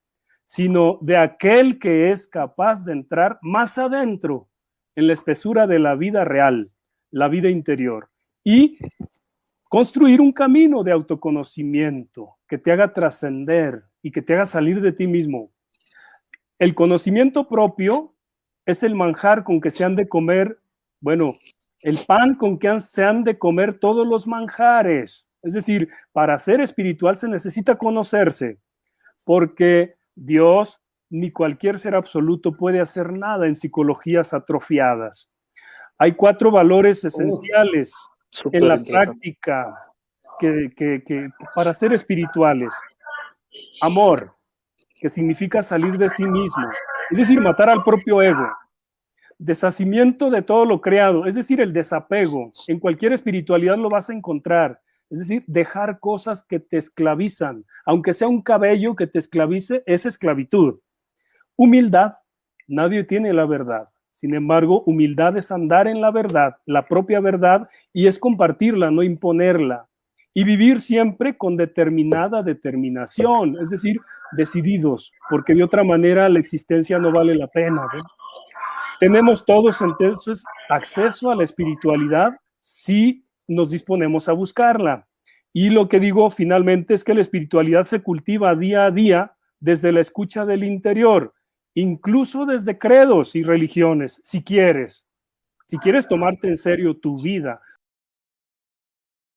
sino de aquel que es capaz de entrar más adentro en la espesura de la vida real, la vida interior, y construir un camino de autoconocimiento que te haga trascender y que te haga salir de ti mismo. El conocimiento propio es el manjar con que se han de comer, bueno, el pan con que se han de comer todos los manjares. Es decir, para ser espiritual se necesita conocerse, porque Dios ni cualquier ser absoluto puede hacer nada en psicologías atrofiadas. Hay cuatro valores esenciales en la práctica que, para ser espirituales. Amor, que significa salir de sí mismo, es decir, matar al propio ego. Deshacimiento de todo lo creado, es decir, el desapego. En cualquier espiritualidad lo vas a encontrar. Es decir, dejar cosas que te esclavizan, aunque sea un cabello que te esclavice, es esclavitud. Humildad, nadie tiene la verdad. Sin embargo, humildad es andar en la verdad, la propia verdad, y es compartirla, no imponerla. Y vivir siempre con determinada determinación, es decir, decididos, porque de otra manera la existencia no vale la pena. Tenemos todos entonces acceso a la espiritualidad si nos disponemos a buscarla. Y lo que digo finalmente es que la espiritualidad se cultiva día a día desde la escucha del interior, incluso desde credos y religiones, si quieres. Si quieres tomarte en serio tu vida.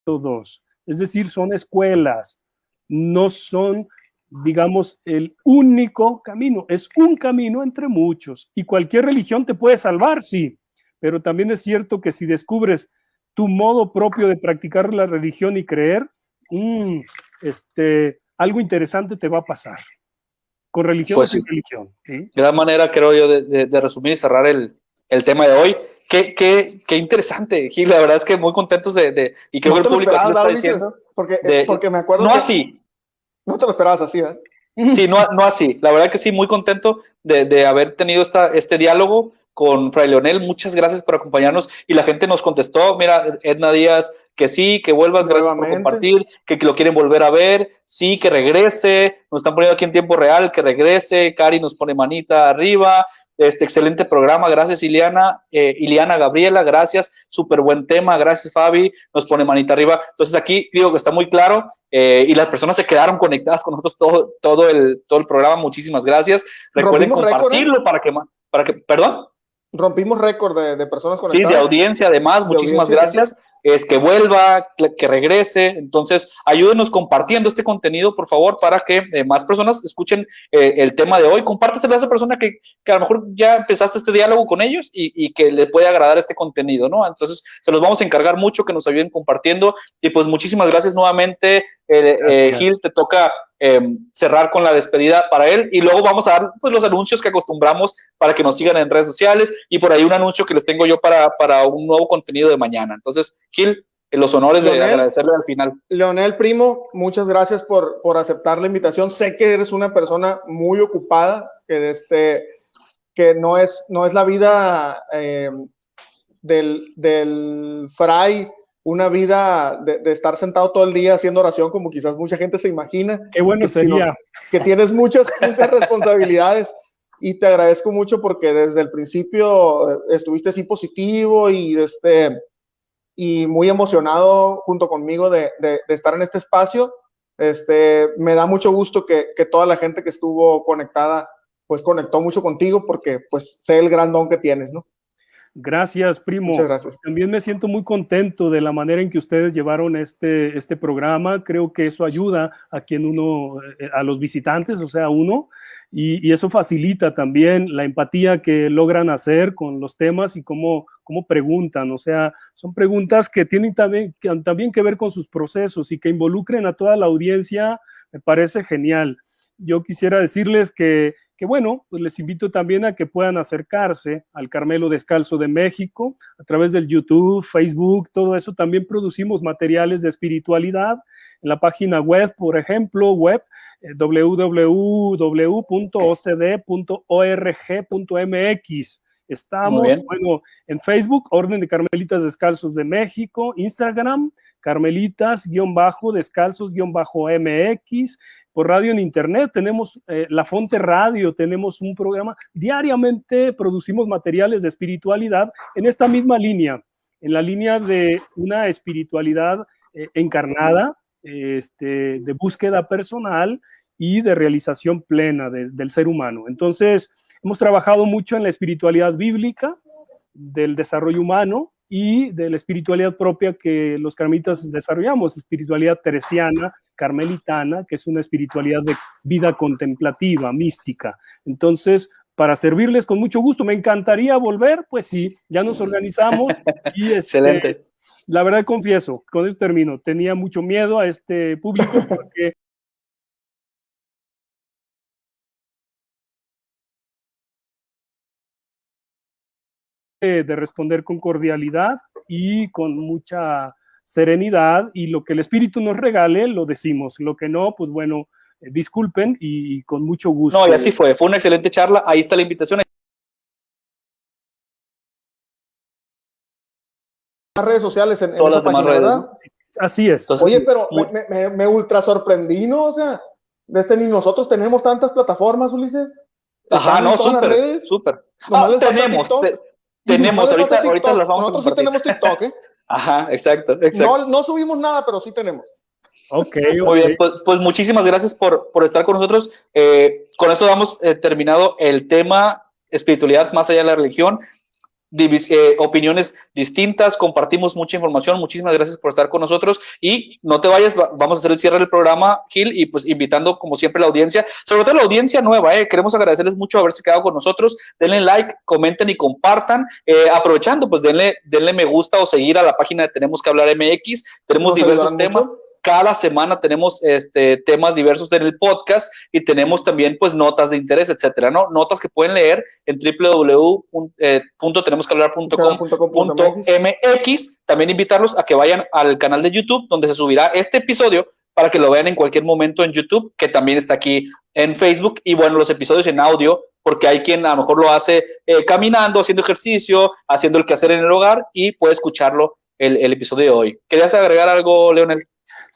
Todos. Es decir, son escuelas, no son, digamos, el único camino. Es un camino entre muchos. Y cualquier religión te puede salvar, sí. Pero también es cierto que si descubres tu modo propio de practicar la religión y creer, mm, este, algo interesante te va a pasar. Con religión pues, religión. Gran manera, creo yo, de, resumir y cerrar el, tema de hoy. Qué, qué, qué, interesante, Gil. La verdad es que muy contentos de. y creo que el público así lo está diciendo. Porque, porque me acuerdo. No así. No te lo esperabas así, ¿eh? Sí, no, no así. La verdad que sí, muy contento de, de haber tenido esta, este diálogo con Fray Leonel. Muchas gracias por acompañarnos. Y la gente nos contestó, mira, Edna Díaz, que sí, que vuelvas, gracias por compartir, que, lo quieren volver a ver, sí, que regrese, nos están poniendo aquí en tiempo real, que regrese, Cari nos pone manita arriba, este excelente programa, gracias Iliana, eh, Iliana Gabriela, gracias, súper buen tema, gracias Fabi, nos pone manita arriba. Entonces aquí digo que está muy claro eh, y las personas se quedaron conectadas con nosotros todo, todo, el, todo el programa, muchísimas gracias. Recuerden ¿eh? compartirlo para que, para que, perdón rompimos récord de, personas conectadas. Sí, de audiencia además, muchísimas gracias. Es que vuelva, que regrese. Entonces, ayúdenos compartiendo este contenido, por favor, para que eh, más personas escuchen eh, el tema de hoy. Compárteselo a esa persona que, que, a lo mejor ya empezaste este diálogo con ellos y, y, que le puede agradar este contenido, ¿no? Entonces, se los vamos a encargar mucho que nos ayuden compartiendo. Y pues muchísimas gracias nuevamente, eh, Gil, te toca Em, cerrar con la despedida para él y luego vamos a dar pues, los anuncios que acostumbramos para que nos sigan en redes sociales y por ahí un anuncio que les tengo yo para, para un nuevo contenido de mañana. Entonces, Gil, los honores de agradecerle al final. Leonel Primo, muchas gracias por, por aceptar la invitación. Sé que eres una persona muy ocupada, que este, que no es, no es la vida eh, del, del fray, una vida de, estar sentado todo el día haciendo oración, como quizás mucha gente se imagina. Qué bueno sería. que tienes muchas, muchas responsabilidades y te agradezco mucho porque desde el principio eh, estuviste así positivo y, este, y muy emocionado junto conmigo de, de, estar en este espacio. Este, me da mucho gusto que, que, toda la gente que estuvo conectada, pues conectó mucho contigo porque pues sé el gran don que tienes, ¿no? Gracias, primo. Muchas gracias. También me siento muy contento de la manera en que ustedes llevaron este, este programa. Creo que eso ayuda a quien uno, eh, a los visitantes, o sea, uno, y, eso facilita también la empatía que logran hacer con los temas y cómo, cómo preguntan. O sea, son preguntas que tienen también que, también que ver con sus procesos y que involucren a toda la audiencia. Me parece genial. Yo quisiera decirles que que bueno, pues les invito también a que puedan acercarse al Carmelo Descalzo de México a través del YouTube, Facebook, todo eso. También producimos materiales de espiritualidad en la página web, por ejemplo, web eh, www.ocd.org.mx. Estamos, bueno, en Facebook, Orden de Carmelitas Descalzos de México, Instagram, Carmelitas-Descalzos-MX, por radio en internet, tenemos eh, La Fonte Radio, tenemos un programa, diariamente producimos materiales de espiritualidad en esta misma línea, en la línea de una espiritualidad eh, encarnada, este, de búsqueda personal y de realización plena del ser humano. Entonces, hemos trabajado mucho en la espiritualidad bíblica, del desarrollo humano y de la espiritualidad propia que los carmelitas desarrollamos, espiritualidad teresiana, carmelitana, que es una espiritualidad de vida contemplativa, mística. Entonces, para servirles con mucho gusto, me encantaría volver, pues sí, ya nos organizamos y este, excelente. La verdad confieso, con esto termino, tenía mucho miedo a este público porque de responder con cordialidad y con mucha serenidad y lo que el Espíritu nos regale, lo decimos. Lo que no, pues bueno, eh, disculpen y, con mucho gusto. No, y así fue. Fue una excelente charla. Ahí está la invitación. Las redes sociales en, Todas esa página, ¿verdad? Así es. Oye, pero me, me, ultra sorprendí, ¿no? O sea, de este ni nosotros tenemos tantas plataformas, Ulises. Ajá, no, súper, súper. Ah, tenemos, tenemos, ahorita, ahorita las vamos Nosotros a sí tenemos TikTok, ¿eh? Ajá, exacto, exacto. No, no, subimos nada, pero sí tenemos. Ok, muy bien. Pues, pues, muchísimas gracias por, por, estar con nosotros. Eh, con esto damos eh, terminado el tema espiritualidad más allá de la religión. Eh, opiniones distintas, compartimos mucha información. Muchísimas gracias por estar con nosotros y no te vayas, vamos a hacer el cierre del programa, Gil, y pues invitando como siempre la audiencia, sobre todo la audiencia nueva, eh, queremos agradecerles mucho haberse quedado con nosotros. Denle like, comenten y compartan. Eh, aprovechando, pues denle, denle me gusta o seguir a la página de Tenemos que hablar MX. Tenemos diversos temas. Cada semana tenemos este, temas diversos en el podcast y tenemos también pues notas de interés, etcétera, ¿no? Notas que pueden leer en www.tenemosquehablar.com.mx. También invitarlos a que vayan al canal de YouTube donde se subirá este episodio para que lo vean en cualquier momento en YouTube, que también está aquí en Facebook. Y bueno, los episodios en audio, porque hay quien a lo mejor lo hace eh, caminando, haciendo ejercicio, haciendo el quehacer en el hogar y puede escucharlo el episodio de hoy. ¿Querías agregar algo, Leonel?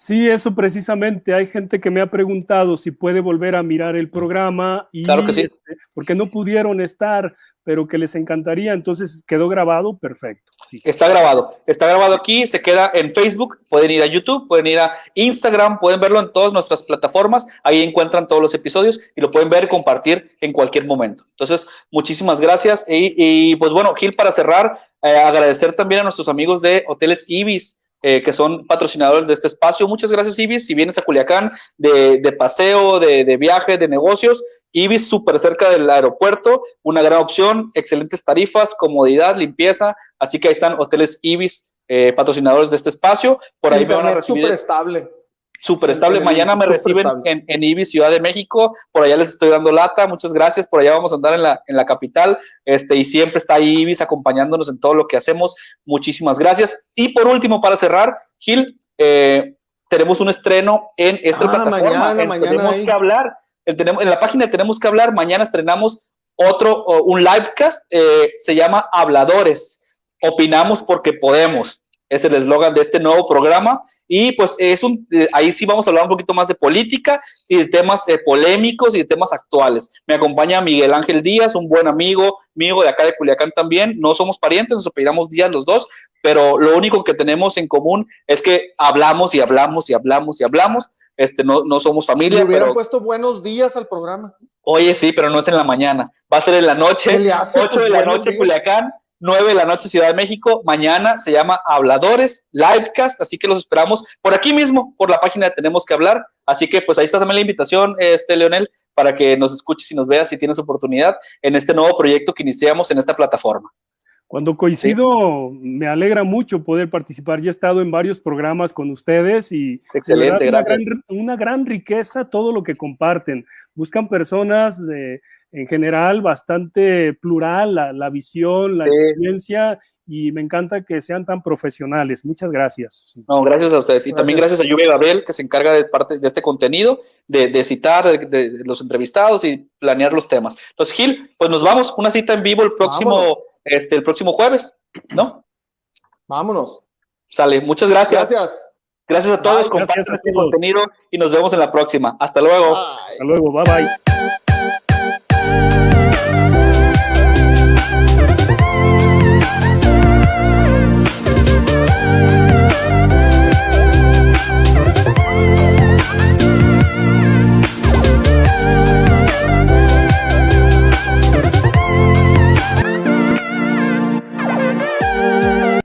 Sí, eso precisamente. Hay gente que me ha preguntado si puede volver a mirar el programa y claro que sí. Este, porque no pudieron estar, pero que les encantaría. Entonces quedó grabado, perfecto. Está grabado, está grabado aquí, se queda en Facebook, pueden ir a YouTube, pueden ir a Instagram, pueden verlo en todas nuestras plataformas, ahí encuentran todos los episodios y lo pueden ver y compartir en cualquier momento. Entonces, muchísimas gracias y, pues bueno, Gil, para cerrar, eh, agradecer también a nuestros amigos de Hoteles Ibis eh, que son patrocinadores de este espacio. Muchas gracias, Ibis. Si vienes a Culiacán de, paseo, de, viaje, de negocios, Ibis súper cerca del aeropuerto, una gran opción, excelentes tarifas, comodidad, limpieza. Así que ahí están hoteles Ibis, eh, patrocinadores de este espacio. Por ahí me van a recibir. Súper estable súper estable. Mañana me reciben en, en IBI Ciudad de México, por allá les estoy dando lata, muchas gracias, por allá vamos a andar en la, en la capital, este, y siempre está ahí IBIS acompañándonos en todo lo que hacemos, muchísimas gracias. Y por último, para cerrar, Gil, eh, tenemos un estreno en esta ah, plataforma, mañana, tenemos que hablar, en, tenemos, en la página Tenemos que hablar, mañana estrenamos otro, un livecast, eh, se llama Habladores. Opinamos porque podemos es el eslogan de este nuevo programa. Y pues es un, eh, ahí sí vamos a hablar un poquito más de política y de temas eh, polémicos y de temas actuales. Me acompaña Miguel Ángel Díaz, un buen amigo mío de acá de Culiacán también. No somos parientes, nos apellidamos Díaz los dos, pero lo único que tenemos en común es que hablamos y hablamos y hablamos y hablamos. Este, no, no somos familia. Le hubieran puesto buenos días al programa. Oye, sí, pero no es en la mañana. Va a ser en la noche, 8 de la noche, Culiacán, 9 de la noche Ciudad de México. Mañana se llama Habladores Livecast, así que los esperamos por aquí mismo, por la página de Tenemos que hablar. Así que pues ahí está también la invitación, este Leonel, para que nos escuches y nos veas si tienes oportunidad en este nuevo proyecto que iniciamos en esta plataforma. Cuando coincido, me alegra mucho poder participar. Ya he estado en varios programas con ustedes y Excelente, una gracias. Gran, una gran riqueza todo lo que comparten. Buscan personas de, en general bastante plural, la, la visión, la sí. experiencia, y me encanta que sean tan profesionales. Muchas gracias. No, gracias a ustedes. Y gracias. también gracias a Lluvia Gabriel, que se encarga de parte de este contenido, de, de citar de, de, los entrevistados y planear los temas. Entonces, Gil, pues nos vamos, una cita en vivo el próximo, este, el próximo jueves, ¿no? Vámonos. Sale, muchas gracias. Gracias. Gracias a todos, compartan este contenido y nos vemos en la próxima. Hasta luego. Bye. Hasta luego, bye bye.